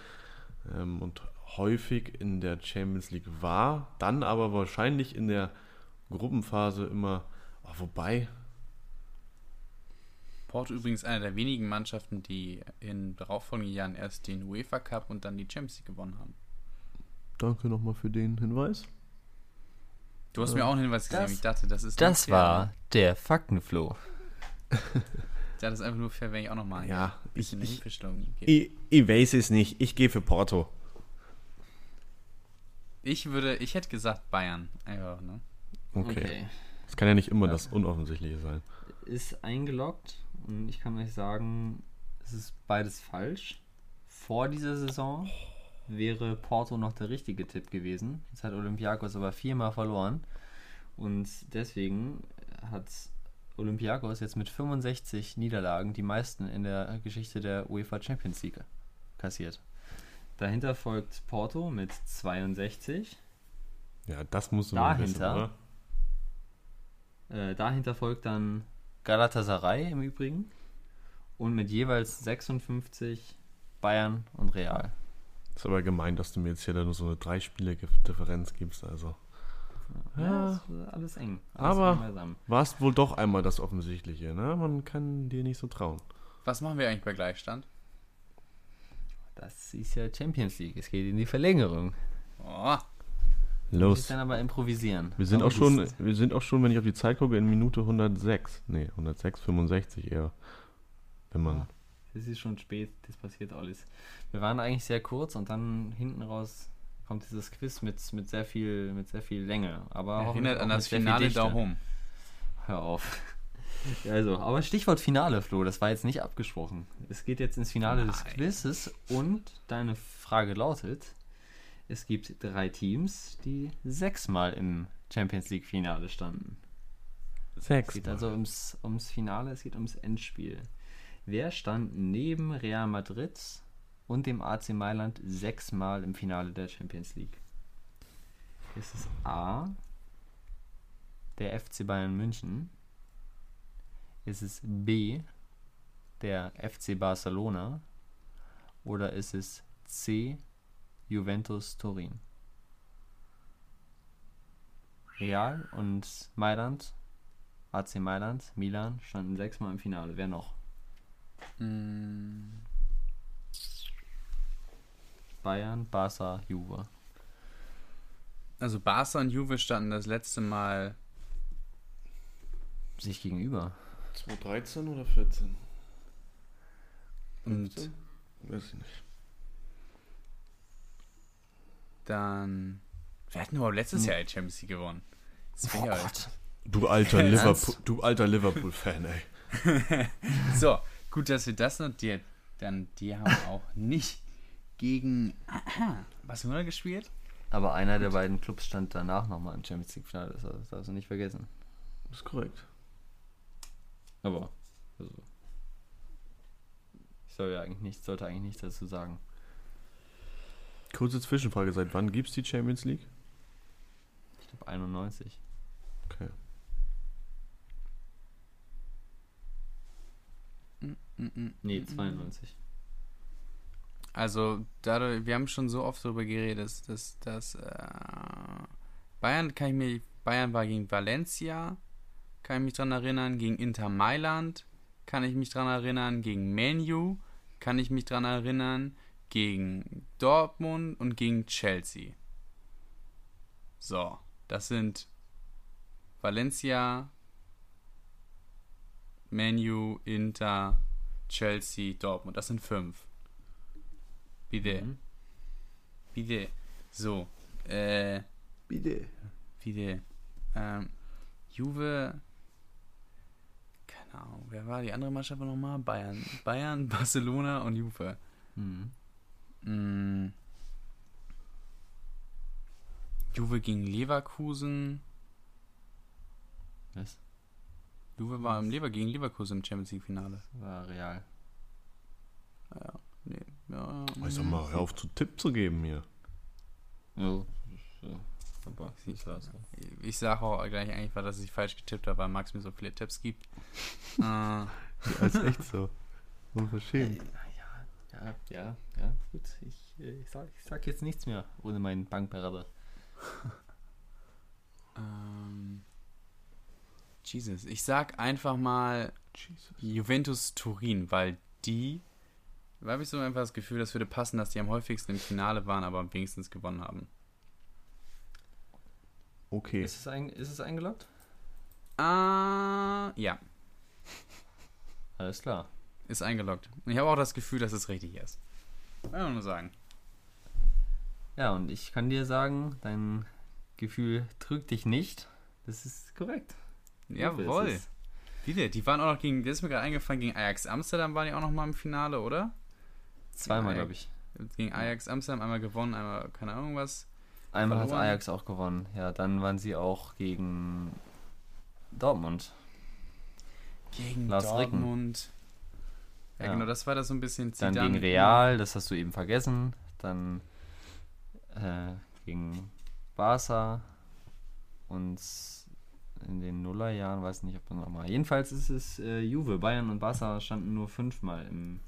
ähm, und häufig in der Champions League war, dann aber wahrscheinlich in der Gruppenphase immer, oh, wobei. Porto übrigens einer der wenigen Mannschaften, die in darauffolgenden Jahren erst den UEFA Cup und dann die Champions League gewonnen haben. Danke nochmal für den Hinweis. Du hast mir auch einen Hinweis gegeben. Ich dachte, das ist. Das war der Faktenfloh. <laughs> ja, das ist einfach nur fair, wenn ich auch nochmal ja, ein bisschen ich, gebe. Ich, ich weiß es nicht. Ich gehe für Porto. Ich würde, ich hätte gesagt Bayern. Einfach, ne? Okay. okay. Das kann ja nicht immer ja. das Unoffensichtliche sein. Ist eingeloggt und ich kann euch sagen, es ist beides falsch. Vor dieser Saison wäre Porto noch der richtige Tipp gewesen. Jetzt hat Olympiakos aber viermal verloren. Und deswegen hat Olympiakos jetzt mit 65 Niederlagen die meisten in der Geschichte der UEFA Champions League kassiert. Dahinter folgt Porto mit 62. Ja, das muss dahinter, wissen, äh, dahinter folgt dann Galatasaray im Übrigen und mit jeweils 56 Bayern und Real. Ist aber gemein, dass du mir jetzt hier nur so eine drei Spiele Differenz gibst, also. Ja, ja alles eng. Alles aber warst wohl doch einmal das Offensichtliche, ne? Man kann dir nicht so trauen. Was machen wir eigentlich bei Gleichstand? Das ist ja Champions League. Es geht in die Verlängerung. Oh. Los. Ich dann aber improvisieren. Wir sind, auch schon, wir sind auch schon, wenn ich auf die Zeit gucke, in Minute 106. Nee, 106, 65 eher. Wenn man. Es ist schon spät, das passiert alles. Wir waren eigentlich sehr kurz und dann hinten raus kommt dieses Quiz mit, mit sehr viel mit sehr viel Länge. Aber erinnert an das Finale da home. Hör auf. <laughs> Also, aber Stichwort Finale, Flo, das war jetzt nicht abgesprochen. Es geht jetzt ins Finale Nein. des Quizzes und deine Frage lautet: Es gibt drei Teams, die sechsmal im Champions League Finale standen. Sechs. Es geht also ums, ums Finale, es geht ums Endspiel. Wer stand neben Real Madrid und dem AC Mailand sechsmal im Finale der Champions League? Ist es A, der FC Bayern München? Ist es B, der FC Barcelona? Oder ist es C, Juventus Turin? Real und Mailand, AC Mailand, Milan standen sechsmal im Finale. Wer noch? Mm. Bayern, Barca, Juve. Also Barca und Juve standen das letzte Mal sich gegenüber. 2013 oder 14? Und weiß ich nicht. Dann. Wer hat denn überhaupt letztes Jahr die Champions League gewonnen? Das oh Gott. Du alter Liverpool, du alter Liverpool-Fan, ey. <laughs> so, gut, dass wir das und die, dann die haben auch nicht gegen Barcelona gespielt. Aber einer der beiden Clubs stand danach nochmal im Champions League Finale, das darfst du nicht vergessen. Das ist korrekt. Aber, also, ich soll ja eigentlich nicht, sollte eigentlich nichts dazu sagen. Kurze Zwischenfrage, seit wann gibt es die Champions League? Ich glaube 91. Okay. Nee, 92. Also, dadurch, wir haben schon so oft darüber geredet, dass, dass, äh, Bayern kann ich mir, Bayern war gegen Valencia, kann ich mich dran erinnern, gegen Inter Mailand, kann ich mich dran erinnern, gegen Menu, kann ich mich dran erinnern, gegen Dortmund und gegen Chelsea. So, das sind Valencia, Menu, Inter, Chelsea, Dortmund. Das sind fünf. Bitte. Mhm. Bitte. So. Äh. Bitte. Bitte. Ähm, Juve keine Ahnung, wer war die andere Mannschaft nochmal? Bayern. Bayern, <laughs> Barcelona und Juve. Mhm. Mhm. Juve gegen Leverkusen. Was? Juve war im Lever gegen Leverkusen im Champions League Finale. War real. Ja, nee. Ja, also mal, hör auf zu Tipp zu geben hier. Ja. Aber ich, ich sage auch gleich einfach, dass ich falsch getippt habe, weil Max mir so viele Tipps gibt. <laughs> äh, ja, ist echt so. Unverschämt. Ja, ja, ja, ja, gut. Ich, äh, ich, sag, ich sag jetzt nichts mehr ohne meinen Bankberater. <laughs> ähm, Jesus. Ich sag einfach mal Jesus. Juventus Turin, weil die. Da habe ich so einfach das Gefühl, das würde passen, dass die am häufigsten im Finale waren, aber am wenigstens gewonnen haben. okay. Ist es, ein, ist es eingeloggt? Ah, ja. Alles klar. Ist eingeloggt. Ich habe auch das Gefühl, dass es richtig ist. Kann man nur sagen. Ja, und ich kann dir sagen, dein Gefühl trügt dich nicht. Das ist korrekt. Jawohl. Viele, die waren auch noch gegen, das ist mir gerade eingefallen, gegen Ajax Amsterdam waren die auch noch mal im Finale, oder? Zweimal, glaube ich. Gegen Ajax Amsterdam einmal gewonnen, einmal keine Ahnung was. Einmal verloren. hat Ajax auch gewonnen. Ja, dann waren sie auch gegen Dortmund. Gegen Lars Dortmund. Ja, ja, genau, das war das so ein bisschen Zidane. Dann gegen Real, das hast du eben vergessen. Dann äh, gegen Barca und in den Nullerjahren, weiß nicht, ob dann nochmal. Jedenfalls ist es äh, Juve. Bayern und Barca standen nur fünfmal im,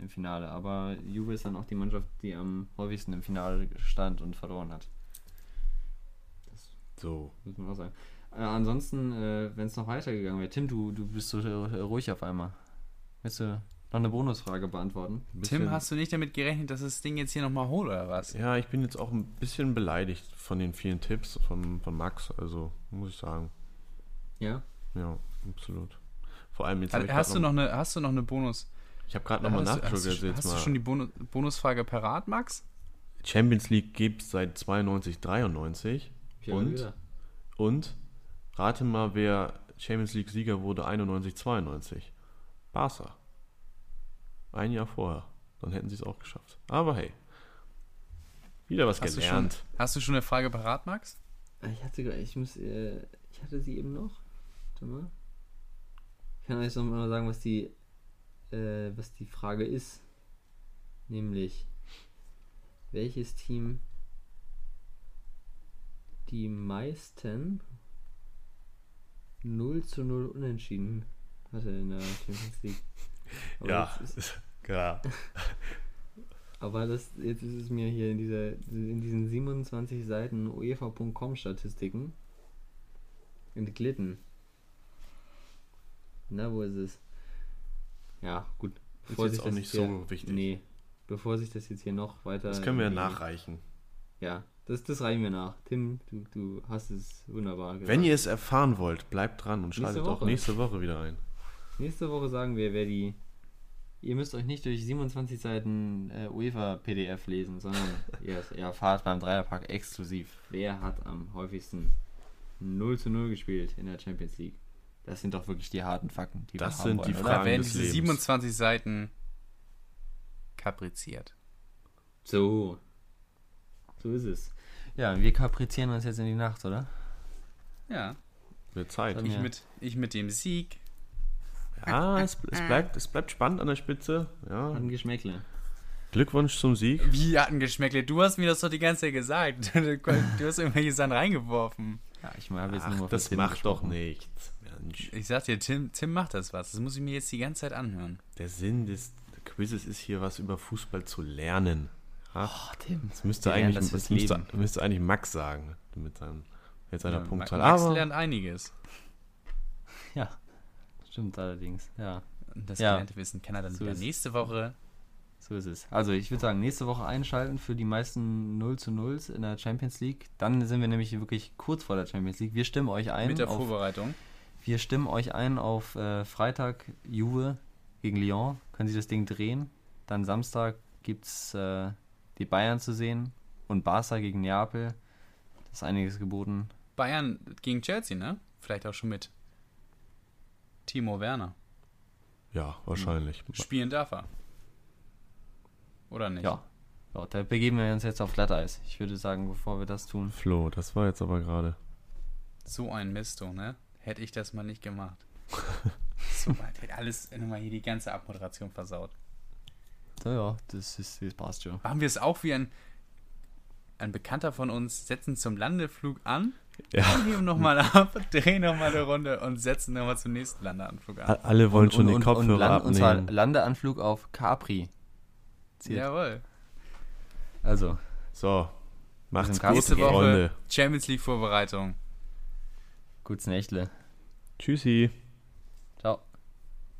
im Finale. Aber Juve ist dann auch die Mannschaft, die am häufigsten im Finale stand und verloren hat. Das so. Muss man auch sagen. Äh, ansonsten, äh, wenn es noch weitergegangen wäre, Tim, du, du bist so ruhig auf einmal. Willst du noch eine Bonusfrage beantworten? Tim, hast du nicht damit gerechnet, dass das Ding jetzt hier nochmal holt oder was? Ja, ich bin jetzt auch ein bisschen beleidigt von den vielen Tipps von, von Max, also muss ich sagen. Ja? Ja, absolut. Vor allem jetzt. Also, hast, du noch, noch eine, hast du noch eine Bonus? Ich habe gerade nochmal nachgeschaut. Hast, du, hast du schon die Bonus, Bonusfrage parat, Max? Champions League gibt es seit 92, 93. Und, und rate mal, wer Champions League Sieger wurde 91, 92. Barca. Ein Jahr vorher. Dann hätten sie es auch geschafft. Aber hey. Wieder was hast gelernt. Du schon, hast du schon eine Frage parat, Max? Ich hatte, ich muss, äh, ich hatte sie eben noch. Warte mal. Ich kann euch noch mal sagen, was die, äh, was die Frage ist. Nämlich, welches Team die meisten 0 zu 0 Unentschieden hatte in der Champions League. Aber ja, ist, <laughs> klar. <laughs> Aber das, jetzt ist es mir hier in, dieser, in diesen 27 Seiten UEFA.com Statistiken entglitten. Na, wo ist es? Ja, gut. Bevor ist jetzt auch nicht hier, so wichtig. Nee, bevor sich das jetzt hier noch weiter. Das können wir ja nachreichen. Ja, das, das reichen wir nach. Tim, du, du hast es wunderbar gesagt. Wenn ihr es erfahren wollt, bleibt dran und schaltet auch nächste Woche wieder ein. Nächste Woche sagen wir, wer die. Ihr müsst euch nicht durch 27 Seiten äh, UEFA-PDF lesen, sondern <laughs> ihr, ihr erfahrt beim Dreierpack exklusiv, wer hat am häufigsten 0 zu 0 gespielt in der Champions League. Das sind doch wirklich die harten Fakten, die das wir sind haben die wollen, Fragen werden diese Lebens. 27 Seiten kapriziert. So. So ist es. Ja, wir kaprizieren uns jetzt in die Nacht, oder? Ja. Wird Zeit. Ich mit, ich mit dem Sieg. Ja, es, es, bleibt, es bleibt spannend an der Spitze. Ja. Ein Geschmäckle. Glückwunsch zum Sieg. Wie hat ein Geschmäckle? Du hast mir das doch die ganze Zeit gesagt. <laughs> Du hast irgendwelche Sachen reingeworfen. Ja, ich habe jetzt Ach, nur Das macht doch nichts. Mensch. Ich sag dir, Tim, Tim macht das was. Das muss ich mir jetzt die ganze Zeit anhören. Der Sinn des Quizzes ist hier was über Fußball zu lernen. Ach, oh, Tim. Das müsste, eigentlich, das das müsste, müsste, eigentlich Max sagen. Mit, seinem, mit seiner ja, Punktzahl. Max Aber, lernt einiges. <laughs> Ja, stimmt allerdings. Ja. Und das ja. gelernte Wissen kann er dann so wieder nächste Woche so ist es. Also ich würde sagen, nächste Woche einschalten für die meisten 0 zu 0s in der Champions League. Dann sind wir nämlich wirklich kurz vor der Champions League. Wir stimmen euch ein. Mit der auf, Vorbereitung. Wir stimmen euch ein auf äh, Freitag Juve gegen Lyon. Können Sie das Ding drehen? Dann Samstag gibt es äh, die Bayern zu sehen und Barca gegen Neapel. Das ist einiges geboten. Bayern gegen Chelsea, ne? Vielleicht auch schon mit Timo Werner. Ja, wahrscheinlich. Spielen darf er. Oder nicht? Ja. ja. Da begeben wir uns jetzt auf Glatteis. Ich würde sagen, bevor wir das tun. Flo, das war jetzt aber gerade. So ein Misto, ne? Hätte ich das mal nicht gemacht. <laughs> so weit. Hätte alles nochmal hier die ganze Abmoderation versaut. Naja, das, ist, das passt schon. Machen wir es auch wie ein, ein Bekannter von uns, setzen zum Landeflug an, ja. <laughs> heben nochmal ab, drehen nochmal eine Runde und setzen nochmal zum nächsten Landeanflug an. Alle wollen und, schon und, den Kopfhörer und, land, abnehmen. Und zwar Landeanflug auf Capri passiert. Jawohl. Also. So. Macht's gut, nächste Woche Freunde. Champions League Vorbereitung. Gutes Nächtle. Tschüssi. Ciao.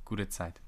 Gute Zeit.